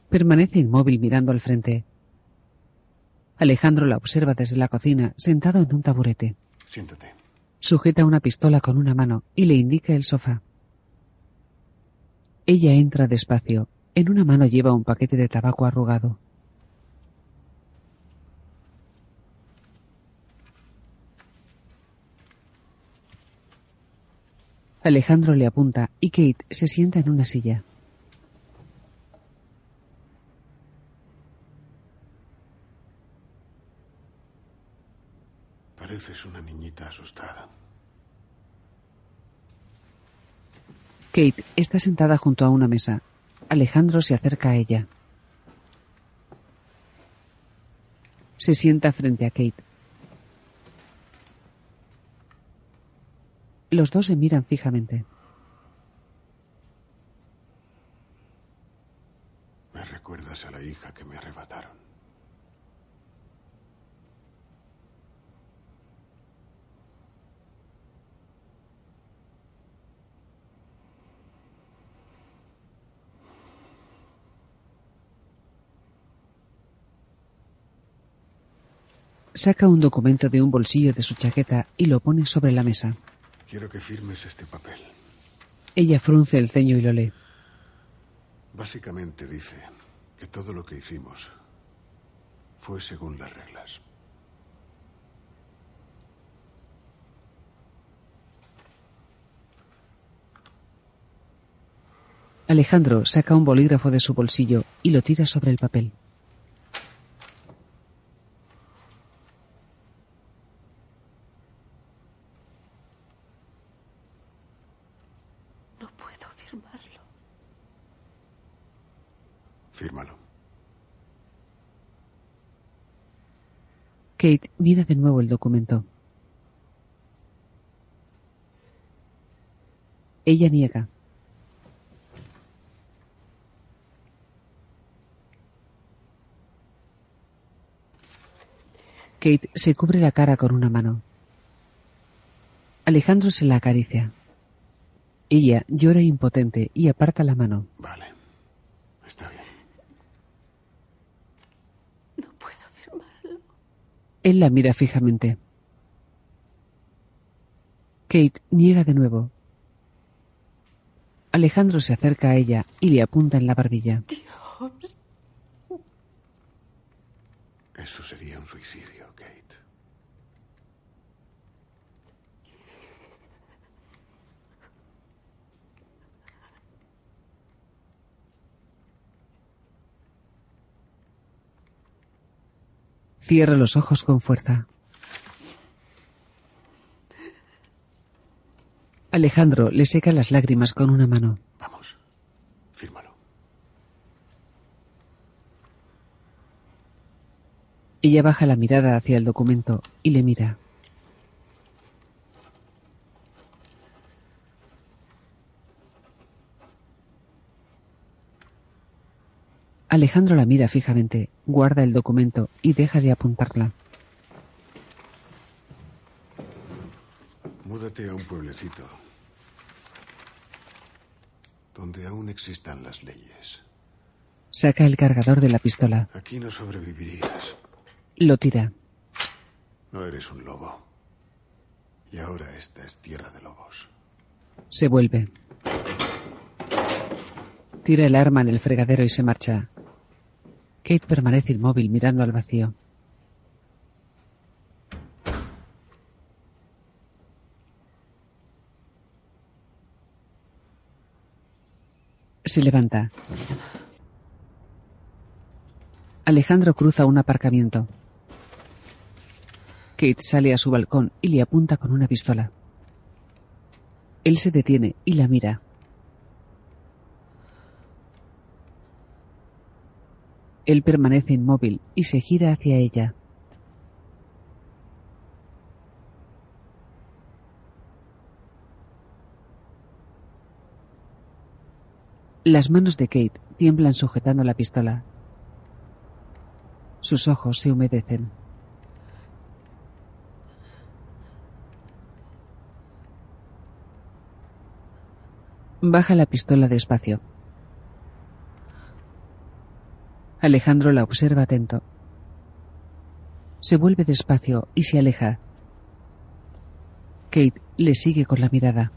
Speaker 1: Permanece inmóvil mirando al frente. Alejandro la observa desde la cocina, sentado en un taburete.
Speaker 12: Siéntate.
Speaker 1: Sujeta una pistola con una mano y le indica el sofá. Ella entra despacio. En una mano lleva un paquete de tabaco arrugado. Alejandro le apunta y Kate se sienta en una silla.
Speaker 12: Pareces una niñita asustada.
Speaker 1: Kate está sentada junto a una mesa. Alejandro se acerca a ella. Se sienta frente a Kate. Los dos se miran fijamente.
Speaker 12: Me recuerdas a la hija que me arrebataron.
Speaker 1: Saca un documento de un bolsillo de su chaqueta y lo pone sobre la mesa.
Speaker 12: Quiero que firmes este papel.
Speaker 1: Ella frunce el ceño y lo lee.
Speaker 12: Básicamente dice que todo lo que hicimos fue según las reglas.
Speaker 1: Alejandro saca un bolígrafo de su bolsillo y lo tira sobre el papel.
Speaker 23: No puedo firmarlo.
Speaker 12: Fírmalo.
Speaker 1: Kate mira de nuevo el documento. Ella niega. Kate se cubre la cara con una mano. Alejandro se la acaricia. Ella llora impotente y aparta la mano.
Speaker 12: Vale. Está bien.
Speaker 23: No puedo firmarlo.
Speaker 1: Él la mira fijamente. Kate niega de nuevo. Alejandro se acerca a ella y le apunta en la barbilla.
Speaker 23: Dios.
Speaker 12: Eso sería un suicidio, Kate.
Speaker 1: Cierra los ojos con fuerza. Alejandro le seca las lágrimas con una mano.
Speaker 12: Vamos. Fírmalo.
Speaker 1: Ella baja la mirada hacia el documento y le mira. Alejandro la mira fijamente, guarda el documento y deja de apuntarla.
Speaker 12: Múdate a un pueblecito donde aún existan las leyes.
Speaker 1: Saca el cargador de la pistola.
Speaker 12: Aquí no sobrevivirías.
Speaker 1: Lo tira.
Speaker 12: No eres un lobo. Y ahora esta es tierra de lobos.
Speaker 1: Se vuelve. Tira el arma en el fregadero y se marcha. Kate permanece inmóvil mirando al vacío. Se levanta. Alejandro cruza un aparcamiento. Kate sale a su balcón y le apunta con una pistola. Él se detiene y la mira. Él permanece inmóvil y se gira hacia ella. Las manos de Kate tiemblan sujetando la pistola. Sus ojos se humedecen. Baja la pistola despacio. Alejandro la observa atento. Se vuelve despacio y se aleja. Kate le sigue con la mirada.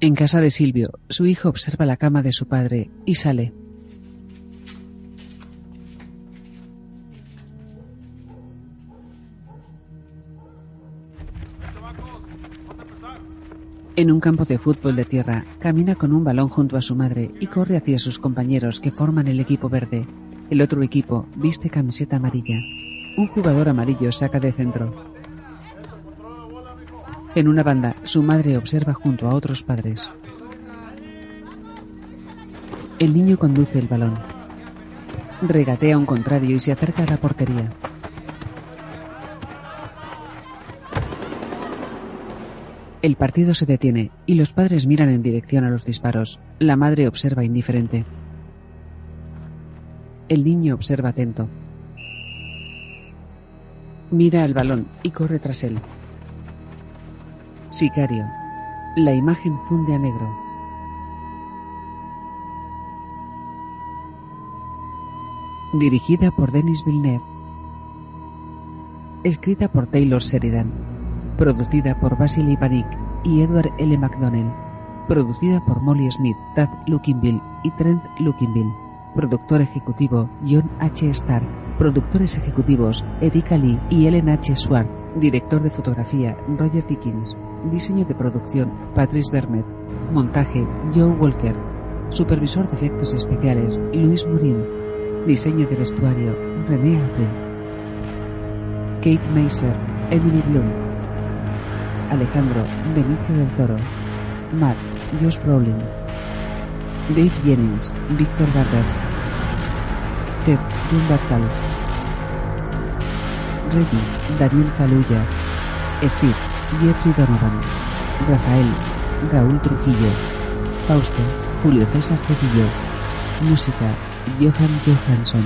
Speaker 1: En casa de Silvio, su hijo observa la cama de su padre y sale. En un campo de fútbol de tierra, camina con un balón junto a su madre y corre hacia sus compañeros que forman el equipo verde. El otro equipo viste camiseta amarilla. Un jugador amarillo saca de centro. En una banda, su madre observa junto a otros padres. El niño conduce el balón. Regatea un contrario y se acerca a la portería. El partido se detiene y los padres miran en dirección a los disparos. La madre observa indiferente. El niño observa atento. Mira al balón y corre tras él. Sicario. La imagen funde a negro. Dirigida por Denis Villeneuve. Escrita por Taylor Sheridan. Producida por Vasily Panik y Edward L. McDonnell. Producida por Molly Smith, Tad Lukinville y Trent Lukinville. Productor ejecutivo John H. Starr. Productores ejecutivos Erika Lee y Ellen H. Swart. Director de fotografía Roger Dickens. Diseño de producción Patrice Bermet. Montaje Joe Walker. Supervisor de efectos especiales Luis Murin. Diseño de vestuario René Apple. Kate Maser, Emily Bloom. Alejandro Benicio del Toro. Matt Josh Brolin. Dave Jennings, Víctor Garber. Ted Jim Bartal. Reggie Daniel Caluya. Steve Jeffrey Donovan. Rafael Raúl Trujillo. Fausto Julio César Cedillo. Música Johan Johansson.